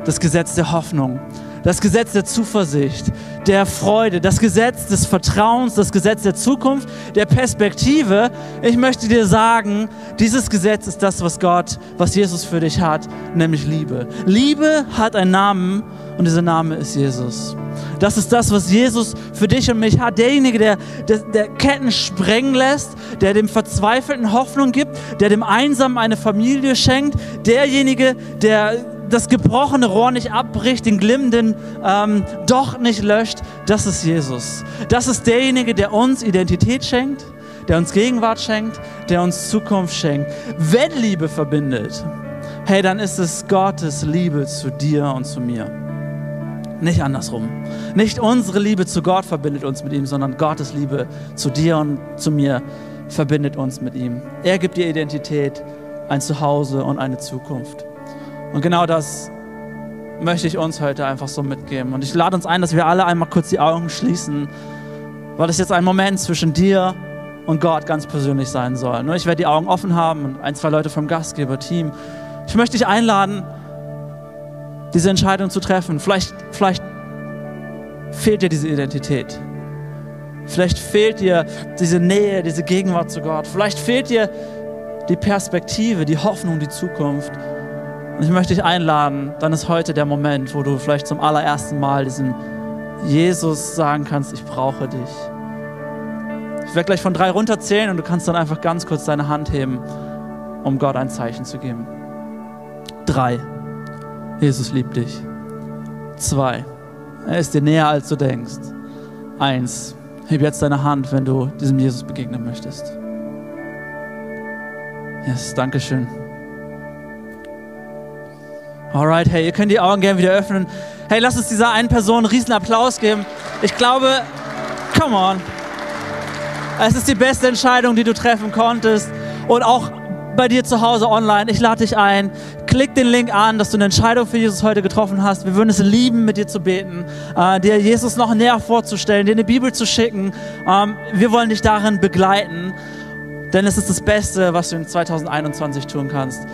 das Gesetz der Hoffnung, das Gesetz der Zuversicht, der Freude, das Gesetz des Vertrauens, das Gesetz der Zukunft, der Perspektive. Ich möchte dir sagen, dieses Gesetz ist das, was Gott, was Jesus für dich hat, nämlich Liebe. Liebe hat einen Namen und dieser Name ist Jesus. Das ist das, was Jesus für dich und mich hat. Derjenige, der, der, der, Ketten sprengen lässt, der dem Verzweifelten Hoffnung gibt, der dem Einsamen eine Familie schenkt. Derjenige, der das gebrochene Rohr nicht abbricht, den glimmenden ähm, doch nicht löscht. Das ist Jesus. Das ist derjenige, der uns Identität schenkt, der uns Gegenwart schenkt, der uns Zukunft schenkt. Wenn Liebe verbindet, hey, dann ist es Gottes Liebe zu dir und zu mir. Nicht andersrum. Nicht unsere Liebe zu Gott verbindet uns mit ihm, sondern Gottes Liebe zu dir und zu mir verbindet uns mit ihm. Er gibt dir Identität, ein Zuhause und eine Zukunft. Und genau das möchte ich uns heute einfach so mitgeben. Und ich lade uns ein, dass wir alle einmal kurz die Augen schließen, weil es jetzt ein Moment zwischen dir und Gott ganz persönlich sein soll. Nur ich werde die Augen offen haben und ein, zwei Leute vom Gastgeberteam. Ich möchte dich einladen, diese Entscheidung zu treffen. Vielleicht, vielleicht fehlt dir diese Identität. Vielleicht fehlt dir diese Nähe, diese Gegenwart zu Gott. Vielleicht fehlt dir die Perspektive, die Hoffnung, die Zukunft. Und ich möchte dich einladen, dann ist heute der Moment, wo du vielleicht zum allerersten Mal diesem Jesus sagen kannst, ich brauche dich. Ich werde gleich von drei runterzählen und du kannst dann einfach ganz kurz deine Hand heben, um Gott ein Zeichen zu geben. Drei. Jesus liebt dich. Zwei. Er ist dir näher, als du denkst. Eins. Heb jetzt deine Hand, wenn du diesem Jesus begegnen möchtest. Yes, Dankeschön. Alright, hey, ihr könnt die Augen gerne wieder öffnen. Hey, lass uns dieser einen Person einen riesen Applaus geben. Ich glaube, come on. Es ist die beste Entscheidung, die du treffen konntest. Und auch bei dir zu Hause online. Ich lade dich ein. Klick den Link an, dass du eine Entscheidung für Jesus heute getroffen hast. Wir würden es lieben, mit dir zu beten, äh, dir Jesus noch näher vorzustellen, dir eine Bibel zu schicken. Ähm, wir wollen dich darin begleiten, denn es ist das Beste, was du in 2021 tun kannst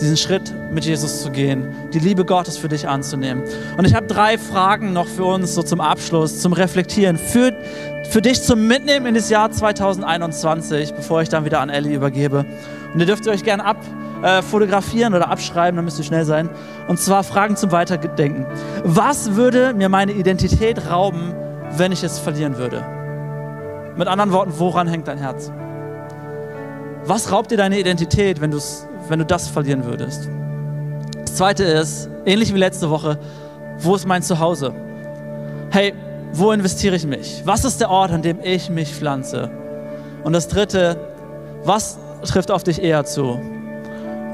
diesen Schritt mit Jesus zu gehen, die Liebe Gottes für dich anzunehmen. Und ich habe drei Fragen noch für uns, so zum Abschluss, zum Reflektieren, für, für dich zum Mitnehmen in das Jahr 2021, bevor ich dann wieder an Ellie übergebe. Und ihr dürft euch gerne abfotografieren äh, oder abschreiben, dann müsst ihr schnell sein. Und zwar Fragen zum Weiterdenken. Was würde mir meine Identität rauben, wenn ich es verlieren würde? Mit anderen Worten, woran hängt dein Herz? Was raubt dir deine Identität, wenn du es wenn du das verlieren würdest. Das zweite ist, ähnlich wie letzte Woche, wo ist mein Zuhause? Hey, wo investiere ich mich? Was ist der Ort, an dem ich mich pflanze? Und das dritte, was trifft auf dich eher zu?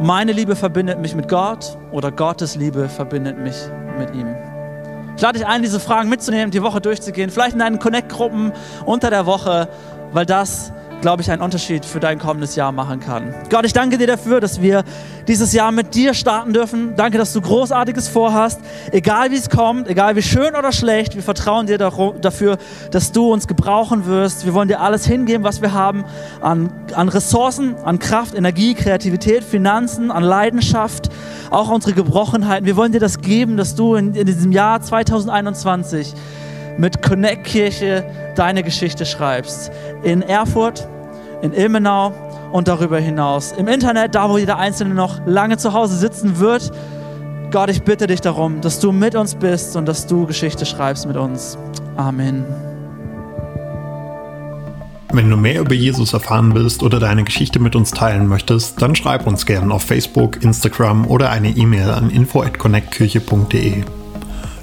Meine Liebe verbindet mich mit Gott oder Gottes Liebe verbindet mich mit ihm? Ich lade dich ein, diese Fragen mitzunehmen, die Woche durchzugehen, vielleicht in deinen Connect-Gruppen unter der Woche, weil das glaube ich, einen Unterschied für dein kommendes Jahr machen kann. Gott, ich danke dir dafür, dass wir dieses Jahr mit dir starten dürfen. Danke, dass du Großartiges vorhast. Egal wie es kommt, egal wie schön oder schlecht, wir vertrauen dir dafür, dass du uns gebrauchen wirst. Wir wollen dir alles hingeben, was wir haben an, an Ressourcen, an Kraft, Energie, Kreativität, Finanzen, an Leidenschaft, auch unsere Gebrochenheiten. Wir wollen dir das geben, dass du in, in diesem Jahr 2021 mit Connect Kirche deine Geschichte schreibst. In Erfurt, in Ilmenau und darüber hinaus. Im Internet, da wo jeder Einzelne noch lange zu Hause sitzen wird. Gott, ich bitte dich darum, dass du mit uns bist und dass du Geschichte schreibst mit uns. Amen. Wenn du mehr über Jesus erfahren willst oder deine Geschichte mit uns teilen möchtest, dann schreib uns gerne auf Facebook, Instagram oder eine E-Mail an info@connectkirche.de.